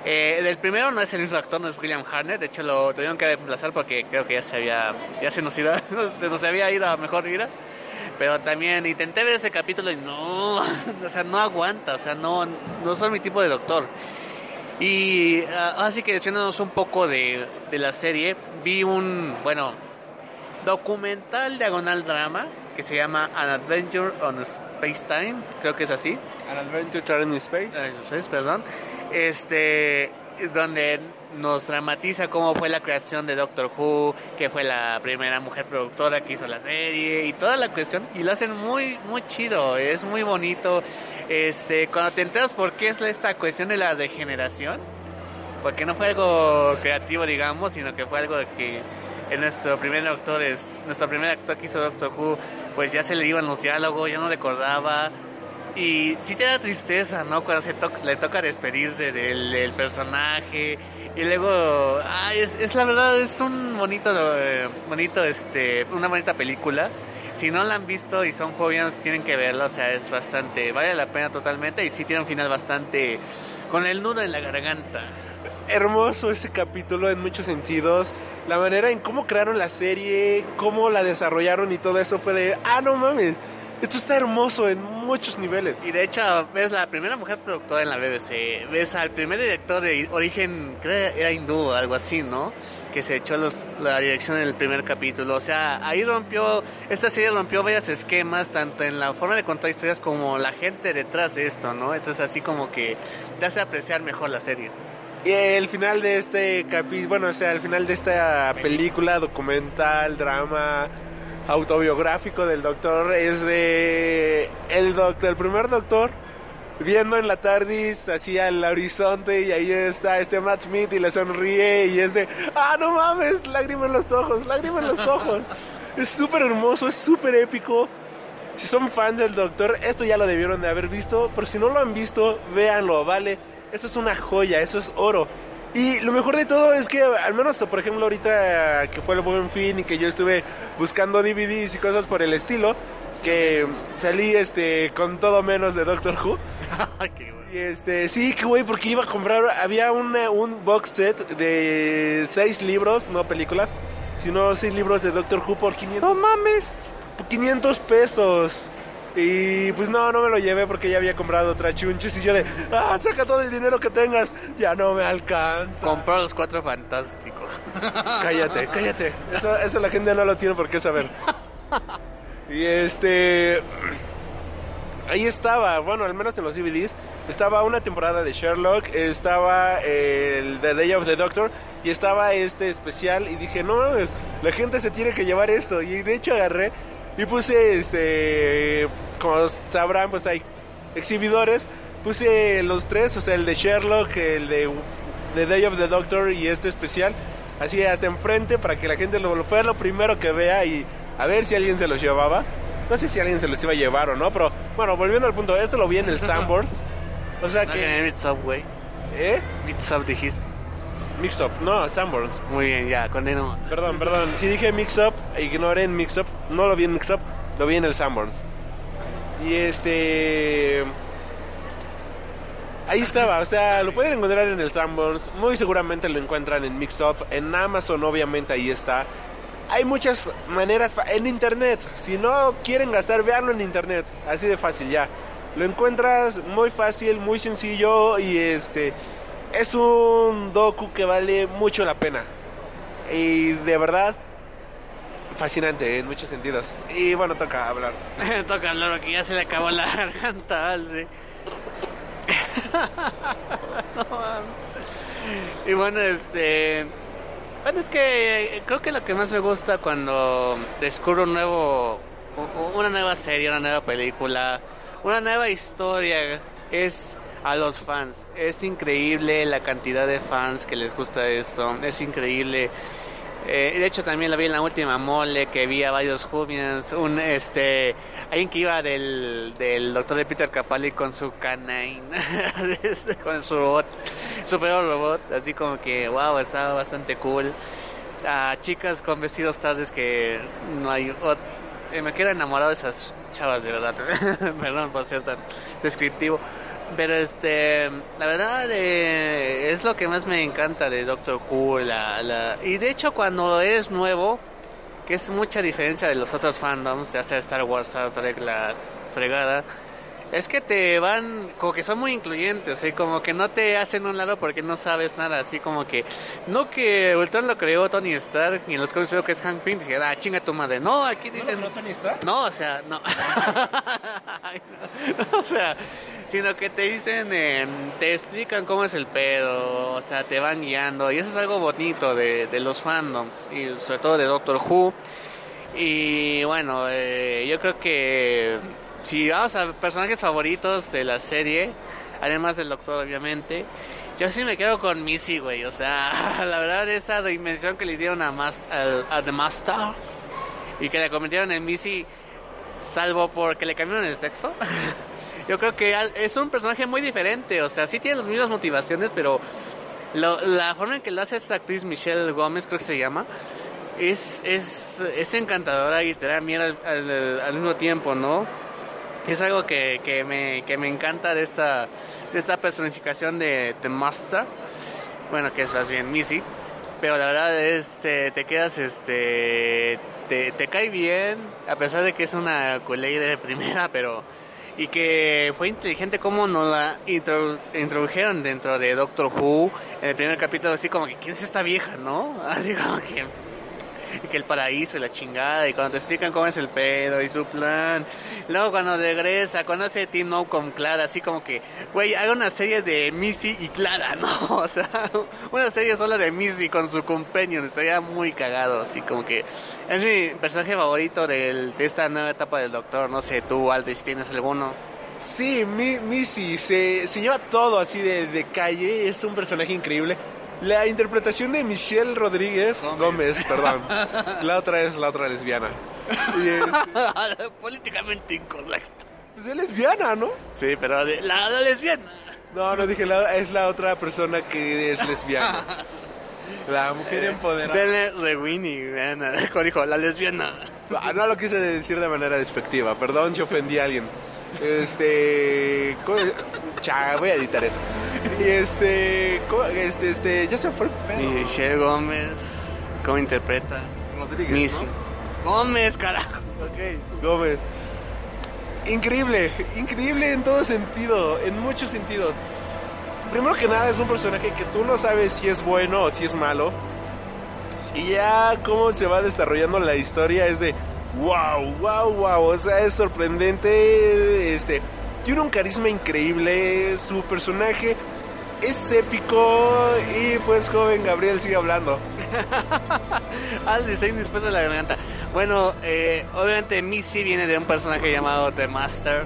Eh, el primero no es el mismo actor, no es William Harner, de hecho lo tuvieron que reemplazar porque creo que ya se había, ya se nos iba, <laughs> nos había ido a mejor vida. Pero también intenté ver ese capítulo y no, <laughs> o sea, no aguanta, o sea, no, no son mi tipo de doctor. Y así que diciéndonos un poco de, de la serie, vi un, bueno, documental diagonal drama que se llama An Adventure on Space Time, creo que es así. An Adventure in Space. Es, perdón. Este, donde nos dramatiza cómo fue la creación de Doctor Who, que fue la primera mujer productora que hizo la serie y toda la cuestión y lo hacen muy muy chido, es muy bonito. Este, cuando te enteras por qué es esta cuestión de la degeneración, porque no fue algo creativo, digamos, sino que fue algo que en nuestro primer doctor, nuestro primer actor que hizo Doctor Who, pues ya se le iban los diálogos, ya no recordaba y sí te da tristeza, ¿no? Cuando se le toca despedirse del, personaje. Y luego, ay, es, es, la verdad, es un bonito, eh, bonito, este, una bonita película. Si no la han visto y son jóvenes, tienen que verla, o sea, es bastante, vale la pena totalmente y sí tiene un final bastante con el nudo en la garganta. Hermoso ese capítulo en muchos sentidos. La manera en cómo crearon la serie, cómo la desarrollaron y todo eso fue de, ah, no mames, esto está hermoso en muchos niveles. Y de hecho, ves la primera mujer productora en la BBC, ves al primer director de origen, creo que era hindú o algo así, ¿no? Que se echó los, la dirección en el primer capítulo. O sea, ahí rompió, esta serie rompió varios esquemas, tanto en la forma de contar historias como la gente detrás de esto, ¿no? Entonces, así como que te hace apreciar mejor la serie. Y el final de este capítulo, bueno, o sea, el final de esta película, documental, drama, autobiográfico del doctor es de el doctor, el primer doctor viendo en la tardis así al horizonte y ahí está este Matt Smith y le sonríe y es de ah no mames lágrimas en los ojos lágrimas en los ojos <laughs> es súper hermoso es súper épico si son fans del doctor esto ya lo debieron de haber visto pero si no lo han visto véanlo vale. Esto es una joya eso es oro y lo mejor de todo es que, al menos, por ejemplo, ahorita que fue el buen fin y que yo estuve buscando DVDs y cosas por el estilo, que salí este con todo menos de Doctor Who. <laughs> y este, sí, que güey, porque iba a comprar, había una, un box set de seis libros, no películas, sino seis libros de Doctor Who por 500. ¡No mames! 500 pesos. Y pues no, no me lo llevé porque ya había comprado otra chunches y yo de, ah, saca todo el dinero que tengas, ya no me alcanza. Compró los cuatro fantásticos. <laughs> Cállate, cállate. Eso, eso la gente no lo tiene por qué saber. Y este... Ahí estaba, bueno, al menos en los DVDs, estaba una temporada de Sherlock, estaba el The Day of the Doctor y estaba este especial y dije, no, la gente se tiene que llevar esto. Y de hecho agarré y puse, este, como sabrán, pues hay exhibidores. Puse los tres, o sea, el de Sherlock, el de The Day of the Doctor y este especial, así hasta enfrente para que la gente lo, lo fuera lo primero que vea y a ver si alguien se los llevaba. No sé si alguien se los iba a llevar o no, pero bueno, volviendo al punto, esto lo vi en el <laughs> Sanborns. O sea no que. Güey. ¿Eh? Mix Up dijiste. Mix Up, no, Sanborns. Muy bien, ya, con él no. Perdón, perdón. Si dije Mix Up, ignoré en Mix Up. No lo vi en Mix Up, lo vi en el Sanborns. Y este. Ahí estaba, o sea, lo pueden encontrar en el Sanborns. Muy seguramente lo encuentran en Mix Up. En Amazon, obviamente, ahí está. Hay muchas maneras en internet. Si no quieren gastar, veanlo en internet. Así de fácil ya. Lo encuentras muy fácil, muy sencillo y este es un docu que vale mucho la pena. Y de verdad fascinante en muchos sentidos. Y bueno, toca hablar. <laughs> toca hablar porque ya se le acabó la garganta, <laughs> no, y bueno, este bueno, es que creo que lo que más me gusta cuando descubro un nuevo, una nueva serie, una nueva película, una nueva historia es a los fans. Es increíble la cantidad de fans que les gusta esto. Es increíble eh, de hecho también lo vi en la última mole que vi a varios Jumians, un este alguien que iba del, del doctor de Peter Capaldi con su canine, <laughs> con su robot, su peor robot, así como que wow, estaba bastante cool. A chicas con vestidos tardes que no hay eh, me queda enamorado de esas chavas de verdad, <laughs> perdón por ser tan descriptivo. Pero este, la verdad eh, es lo que más me encanta de Doctor Who. La, la, y de hecho cuando es nuevo, que es mucha diferencia de los otros fandoms, ya sea Star Wars, Star Trek, la fregada, es que te van, como que son muy incluyentes, ¿eh? como que no te hacen un lado porque no sabes nada, así como que, no que Ultron lo creó Tony Stark y en los cómics veo que es Hank Pym, y ah, chinga tu madre, no, aquí dicen... ¿No Tony Stark? No, o sea, <laughs> no. o sea, sino que te dicen, te explican cómo es el pedo, o sea, te van guiando, y eso es algo bonito de, de los fandoms, y sobre todo de Doctor Who. Y bueno, eh, yo creo que si vamos a personajes favoritos de la serie, además del doctor obviamente, yo sí me quedo con Missy, güey, o sea, <laughs> la verdad esa dimensión que le hicieron a, a, The Master y que le convirtieron en Missy, salvo porque le cambiaron el sexo, <laughs> yo creo que es un personaje muy diferente, o sea, sí tiene las mismas motivaciones, pero la forma en que lo hace esta actriz Michelle Gómez, creo que se llama, es, es, es encantadora y te da miedo al mismo tiempo, ¿no? Es algo que, que, me, que me encanta de esta, de esta personificación de, The Master. Bueno, que es más bien Missy. Pero la verdad, este, te quedas, este, te, cae bien, a pesar de que es una culé de primera, pero y que fue inteligente como nos la introdujeron dentro de Doctor Who en el primer capítulo así como que quién es esta vieja no <laughs> así como que y <laughs> que el paraíso y la chingada, y cuando te explican cómo es el pedo y su plan. Luego cuando regresa, cuando hace Team No con Clara, así como que, güey, haga una serie de Missy y Clara, <laughs> ¿no? O sea, una serie sola de Missy con su companion, estaría muy cagado, así como que es mi personaje favorito de esta nueva etapa del Doctor, no sé, tú, Aldrich, ¿tienes alguno? Sí, Missy se, se lleva todo así de, de calle, es un personaje increíble. La interpretación de Michelle Rodríguez Gómez, perdón. <laughs> La otra es la otra lesbiana. <laughs> Políticamente incorrecto. Pues es lesbiana, ¿no? Sí, pero la, lesbiana. No, no dije la, es la otra persona que es lesbiana. <laughs> La mujer eh, empoderada. Dele de Winnie, dijo la lesbiana. Ah, no lo quise decir de manera despectiva, perdón si ofendí a alguien. Este. Cha, voy a editar eso. Y este. Este, este. Ya se fue el Michelle Gómez. ¿Cómo interpreta? Rodríguez. Gómez, carajo. Ok, Gómez. Increíble, increíble en todo sentido, en muchos sentidos. Primero que nada es un personaje que tú no sabes si es bueno o si es malo. Y ya cómo se va desarrollando la historia es de, wow, wow, wow, o sea, es sorprendente, este, tiene un carisma increíble, su personaje es épico y pues joven Gabriel sigue hablando. <laughs> Al diseño después de la garganta. Bueno, eh, obviamente Missy viene de un personaje llamado The Master,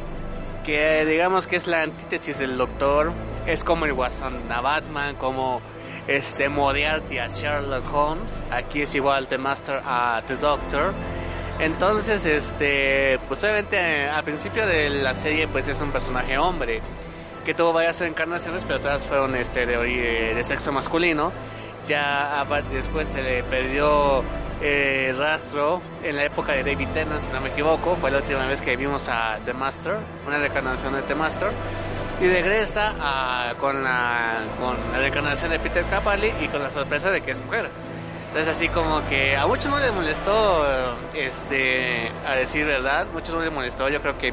que digamos que es la antítesis del Doctor, es como el Guasón a Batman, como este Moriarty a Sherlock Holmes, aquí es igual The Master a The Doctor entonces, este, pues obviamente al principio de la serie pues es un personaje hombre que tuvo varias encarnaciones, pero todas fueron este de, de sexo masculino. Ya después se le perdió eh, rastro en la época de David Tennant, si no me equivoco, fue la última vez que vimos a The Master, una reencarnación de The Master, y regresa a, con, la, con la reencarnación de Peter Capaldi y con la sorpresa de que es mujer. Entonces así como que a muchos no les molestó, este, a decir verdad, muchos no les molestó. Yo creo que,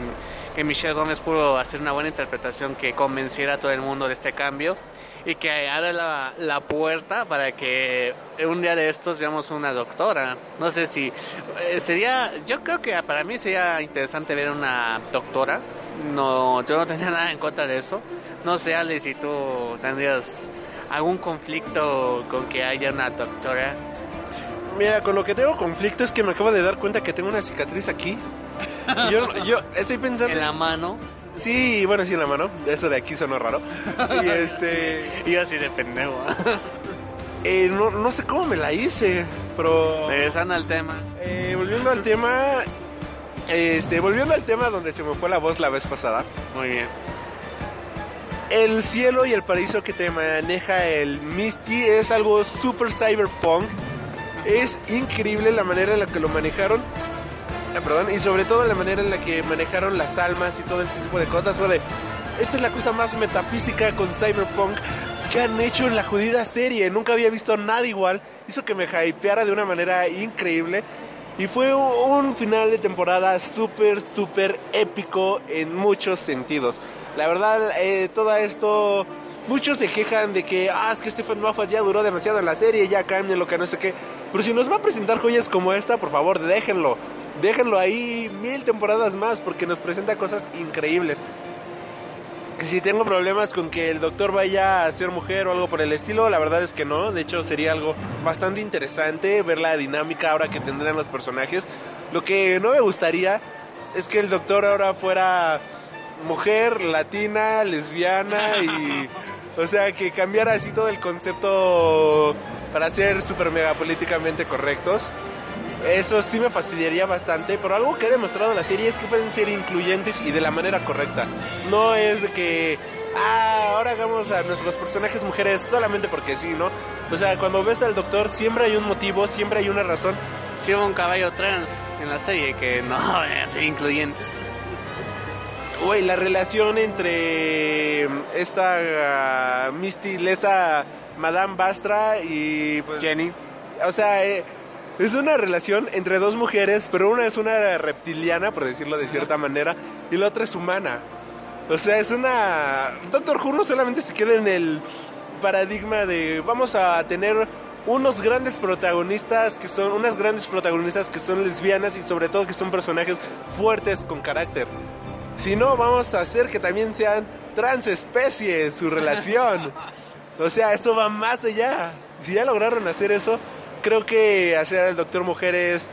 que Michelle Gómez pudo hacer una buena interpretación que convenciera a todo el mundo de este cambio y que abra la, la puerta para que un día de estos veamos una doctora. No sé si eh, sería, yo creo que para mí sería interesante ver una doctora. No, yo no tenía nada en contra de eso. No sé, Ale, si tú tendrías algún conflicto con que haya una doctora. Mira, con lo que tengo conflicto es que me acabo de dar cuenta que tengo una cicatriz aquí. Yo, <laughs> yo estoy pensando... En la mano. Sí, bueno, sí en la mano. Eso de aquí sonó raro. Y este... <laughs> Y así de pendejo. <laughs> Eh, no, no sé cómo me la hice, pero... Regresando al tema. Eh, volviendo al tema... Este, volviendo al tema donde se me fue la voz la vez pasada. Muy bien. El cielo y el paraíso que te maneja el Misty es algo super cyberpunk. Es increíble la manera en la que lo manejaron. Ah, perdón, y sobre todo la manera en la que manejaron las almas y todo ese tipo de cosas. Fue esta es la cosa más metafísica con cyberpunk que han hecho en la jodida serie. Nunca había visto nada igual. Hizo que me hypeara de una manera increíble. Y fue un final de temporada súper, súper épico en muchos sentidos. La verdad, eh, todo esto, muchos se quejan de que, ah, es que Stephen Moffat ya duró demasiado en la serie, ya cambia lo que no sé qué. Pero si nos va a presentar joyas como esta, por favor, déjenlo. Déjenlo ahí mil temporadas más porque nos presenta cosas increíbles. Si tengo problemas con que el doctor vaya a ser mujer o algo por el estilo, la verdad es que no. De hecho, sería algo bastante interesante ver la dinámica ahora que tendrán los personajes. Lo que no me gustaría es que el doctor ahora fuera mujer, latina, lesbiana y... <laughs> O sea, que cambiara así todo el concepto para ser super mega políticamente correctos. Eso sí me fastidiaría bastante, pero algo que ha demostrado la serie es que pueden ser incluyentes y de la manera correcta. No es de que, ah, ahora hagamos a nuestros personajes mujeres solamente porque sí, ¿no? O sea, cuando ves al doctor siempre hay un motivo, siempre hay una razón. Si hubo un caballo trans en la serie que no <laughs> es incluyente. Güey, la relación entre esta uh, Misty, esta Madame Bastra y pues, Jenny. O sea, eh, es una relación entre dos mujeres, pero una es una reptiliana, por decirlo de cierta manera, y la otra es humana. O sea, es una... Doctor Who no solamente se queda en el paradigma de vamos a tener unos grandes protagonistas que son unas grandes protagonistas que son lesbianas y sobre todo que son personajes fuertes con carácter. Si no, vamos a hacer que también sean transespecies su relación. <laughs> O sea, esto va más allá. Si ya lograron hacer eso, creo que hacer al Doctor Mujeres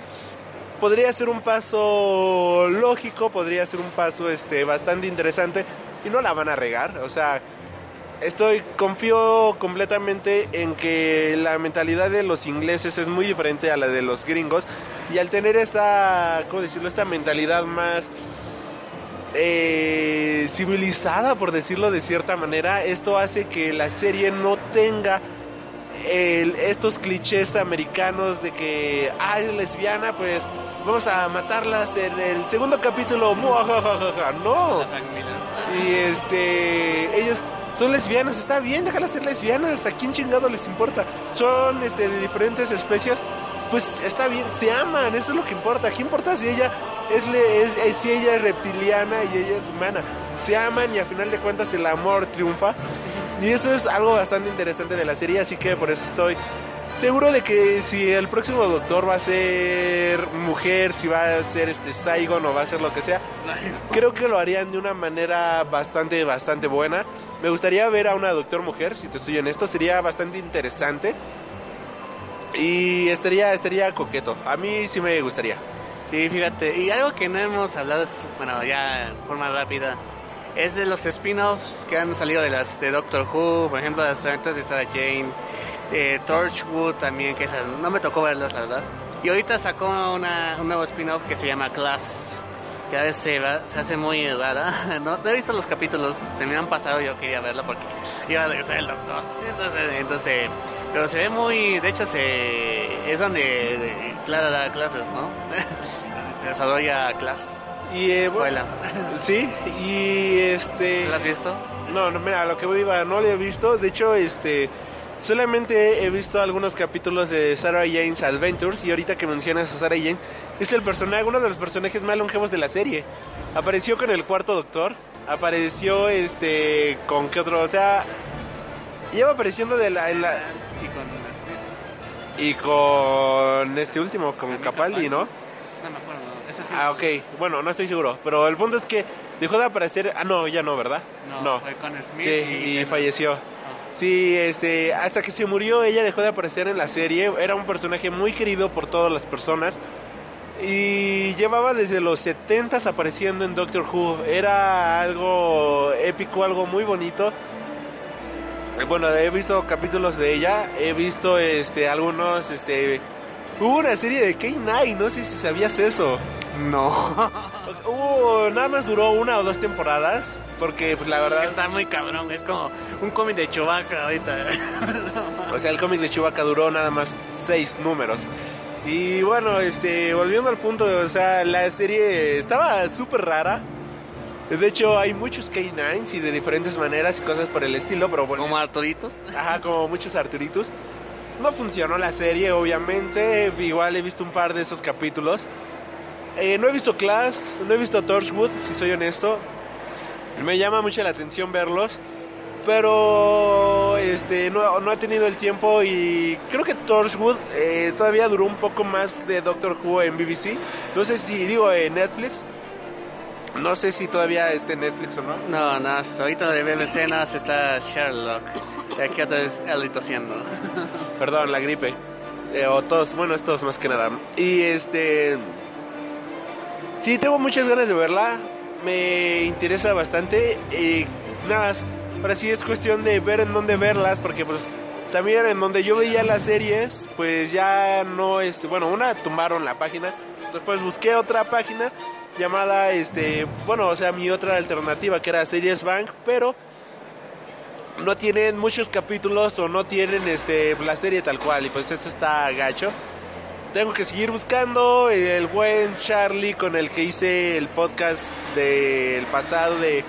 podría ser un paso lógico, podría ser un paso este bastante interesante y no la van a regar, o sea, estoy confío completamente en que la mentalidad de los ingleses es muy diferente a la de los gringos y al tener esta, ¿cómo decirlo? Esta mentalidad más eh, civilizada, por decirlo de cierta manera, esto hace que la serie no tenga el, estos clichés americanos de que, ah, es lesbiana, pues vamos a matarlas en el segundo capítulo. <laughs> No. Y este, ellos son lesbianas, está bien, déjalas ser lesbianas, ¿a quién chingado les importa? Son este, de diferentes especies, pues está bien, se aman, eso es lo que importa. ¿Qué importa si ella es, es, es, si ella es reptiliana y ella es humana? Se aman y a final de cuentas el amor triunfa. Y eso es algo bastante interesante de la serie, así que por eso estoy seguro de que si el próximo doctor va a ser mujer, si va a ser este Saigon o va a ser lo que sea, creo que lo harían de una manera bastante, bastante buena. Me gustaría ver a una doctor mujer, si te estoy en esto, sería bastante interesante. Y estaría, estaría coqueto. A mí sí me gustaría. Sí, fíjate. Y algo que no hemos hablado, bueno, ya en forma rápida, es de los spin-offs que han salido de las de Doctor Who, por ejemplo, las aventuras de Sarah Jane, eh, Torchwood también, que esas, no me tocó verlos, la verdad. Y ahorita sacó una, un nuevo spin-off que se llama Class, que a veces se, va, se hace muy rara. <laughs> No, no, he visto los capítulos, se me han pasado, yo quería verlo porque iba a regresar el doctor. Entonces, entonces, pero se ve muy, de hecho, se es donde Clara da clases, ¿no? se <laughs> desarrolla Class. Y eh, bueno, <laughs> sí, y este... ¿Lo has visto? No, no, mira, lo que iba, no lo he visto. De hecho, este, Solamente he visto algunos capítulos de Sarah Jane's Adventures y ahorita que mencionas a Sarah Jane, es el personaje, uno de los personajes más longevos de la serie. Apareció con el cuarto doctor, apareció este con qué otro, o sea, lleva apareciendo de la, en la Y con... y con este último, con Capaldi, ¿no? No me acuerdo. Ese sí. Ah, ok. Bueno, no estoy seguro. Pero el punto es que dejó de aparecer. Ah, no, ya no, ¿verdad? No, fue con Smith Sí, y... y falleció. Sí, este, hasta que se murió ella dejó de aparecer en la serie. Era un personaje muy querido por todas las personas. Y llevaba desde los 70 apareciendo en Doctor Who. Era algo épico, algo muy bonito. Eh, Bueno, he visto capítulos de ella, he visto este algunos este hubo una serie de K9, no sé si sabías eso. No. <laughs> Hubo nada más duró una o dos temporadas porque pues la verdad Está muy cabrón, es como un cómic de Chewbacca ahorita. O sea, el cómic de Chewbacca duró nada más seis números. Y bueno, este, volviendo al punto, o sea, la serie estaba súper rara. De hecho, hay muchos K9s y de diferentes maneras y cosas por el estilo, pero bueno. como Arturitos. Ajá, como muchos Arturitos. No funcionó la serie, obviamente. Igual he visto un par de esos capítulos. Eh, no he visto Class, no he visto Torchwood, si soy honesto. Me llama mucho la atención verlos. Pero este no, no he tenido el tiempo y creo que Torchwood eh, todavía duró un poco más de Doctor Who en BBC. No sé si digo en Netflix. No sé si todavía esté en Netflix o no. No, no, ahorita de ver escenas está Sherlock. Y aquí otra vez Ellie tosiendo. <laughs> Perdón, la gripe. Eh, o todos, bueno, es todos más que nada. Y este. Sí, tengo muchas ganas de verla. Me interesa bastante. Y nada más. Ahora sí es cuestión de ver en dónde verlas. Porque, pues, también en donde yo veía las series, pues ya no. Este, bueno, una tumbaron la página. Después busqué otra página llamada, este. Bueno, o sea, mi otra alternativa que era Series Bank. Pero no tienen muchos capítulos o no tienen este la serie tal cual y pues eso está gacho. Tengo que seguir buscando el buen Charlie con el que hice el podcast del pasado de,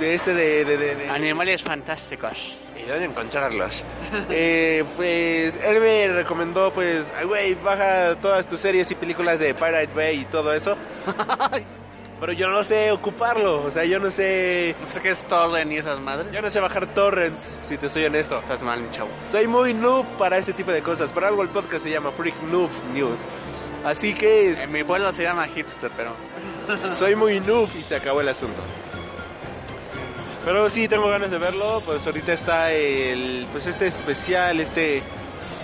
de este de, de, de- de- Animales fantásticos. ¿Y dónde encontrarlos? <laughs> Eh, pues él me recomendó pues, "Ay, güey, baja todas tus series y películas de Pirate Bay y todo eso. <laughs> Pero yo no sé ocuparlo, o sea, yo no sé, No sé qué es Torrent y esas madres. yo no sé bajar torrents, si te soy honesto. Estás mal, mi chavo. Soy muy noob para este tipo de cosas. Por algo el podcast se llama Freak Noob News. Así que es- En mi pueblo se llama hipster, pero... <laughs> soy muy noob y se acabó el asunto. Pero sí tengo ganas de verlo. Pues ahorita está el, pues este especial, este,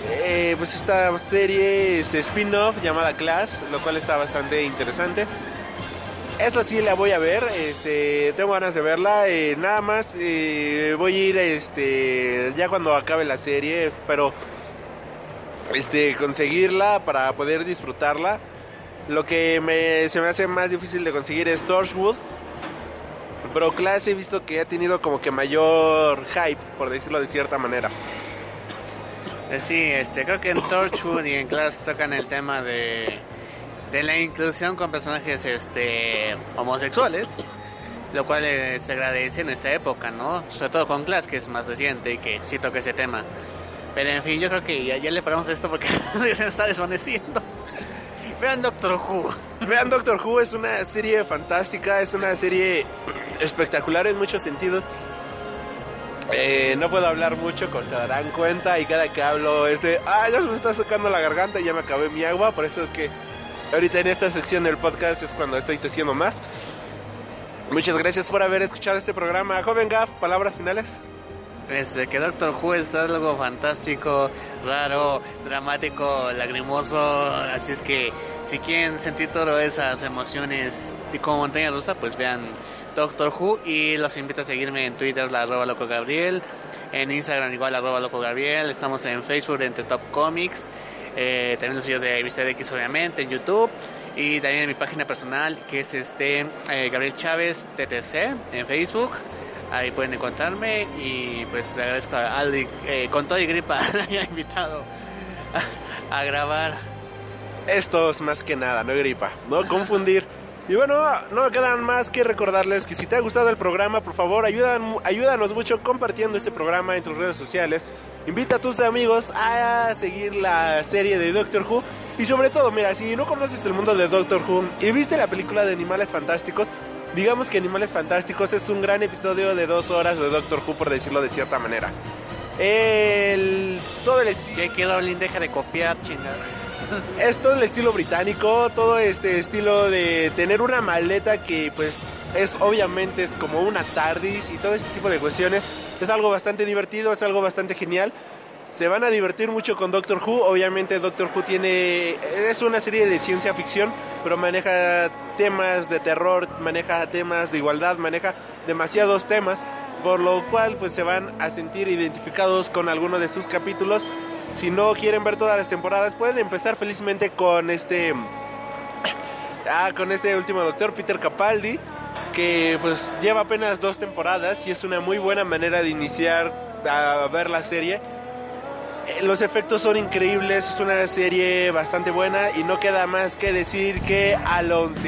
eh, pues esta serie, este spin-off llamada Class, lo cual está bastante interesante. Esa sí la voy a ver, este, tengo ganas de verla. eh, nada más eh, voy a ir, este, ya cuando acabe la serie, pero este conseguirla para poder disfrutarla. Lo que me, se me hace más difícil de conseguir es Torchwood. Pero Class he visto que ha tenido como que mayor hype, por decirlo de cierta manera. Eh, Sí, este, creo que en Torchwood y en Class tocan el tema de, de la inclusión con personajes este, homosexuales, lo cual eh, se agradece en esta época, ¿no? Sobre todo con Class, que es más reciente y que sí toca ese tema. Pero en fin, yo creo que ya, ya le paramos esto porque <laughs> se está desvaneciendo. Vean Doctor Who. Vean Doctor Who, es una serie fantástica, es una serie espectacular en muchos sentidos. Eh, no puedo hablar mucho, como se darán cuenta, y cada que hablo es de, ah, ya se me está sacando la garganta y ya me acabé mi agua, por eso es que ahorita en esta sección del podcast es cuando estoy tosiendo más. Muchas gracias por haber escuchado este programa. Joven Gaff, palabras finales. Este, que Doctor Who es algo fantástico, raro, dramático, lagrimoso, así es que si quieren sentir todas esas emociones y como montaña rusa, pues vean Doctor Who y los invito a seguirme en Twitter, la arroba loco Gabriel, en Instagram igual arroba loco Gabriel, estamos en Facebook entre Top Comics, eh, también los videos de de X obviamente en YouTube y también en mi página personal que es este eh, Gabriel Chávez TTC en Facebook. Ahí pueden encontrarme y pues le agradezco a Aldi eh, con todo y gripa <laughs> haya invitado a, a grabar. Esto es más que nada, no gripa, no confundir <laughs> Y bueno, no quedan más que recordarles que si te ha gustado el programa, por favor, ayúdanos mucho compartiendo este programa en tus redes sociales. Invita a tus amigos a seguir la serie de Doctor Who. Y sobre todo, mira, si no conoces el mundo de Doctor Who y viste la película de Animales Fantásticos, digamos que Animales Fantásticos es un gran episodio de dos horas de Doctor Who, por decirlo de cierta manera. El, todo el Que quedó deja de copiar, chingada. <laughs> es todo el estilo británico, todo este estilo de tener una maleta que pues es obviamente es como una TARDIS y todo este tipo de cuestiones. Es algo bastante divertido, es algo bastante genial. Se van a divertir mucho con Doctor Who. Obviamente Doctor Who tiene es una serie de ciencia ficción, pero maneja temas de terror, maneja temas de igualdad, maneja demasiados temas, por lo cual pues se van a sentir identificados con alguno de sus capítulos si no quieren ver todas las temporadas, pueden empezar felizmente con este. Ah, con este último doctor, Peter Capaldi, que pues lleva apenas dos temporadas y es una muy buena manera de iniciar a ver la serie. Eh, Los efectos son increíbles, es una serie bastante buena y no queda más que decir que Alonso.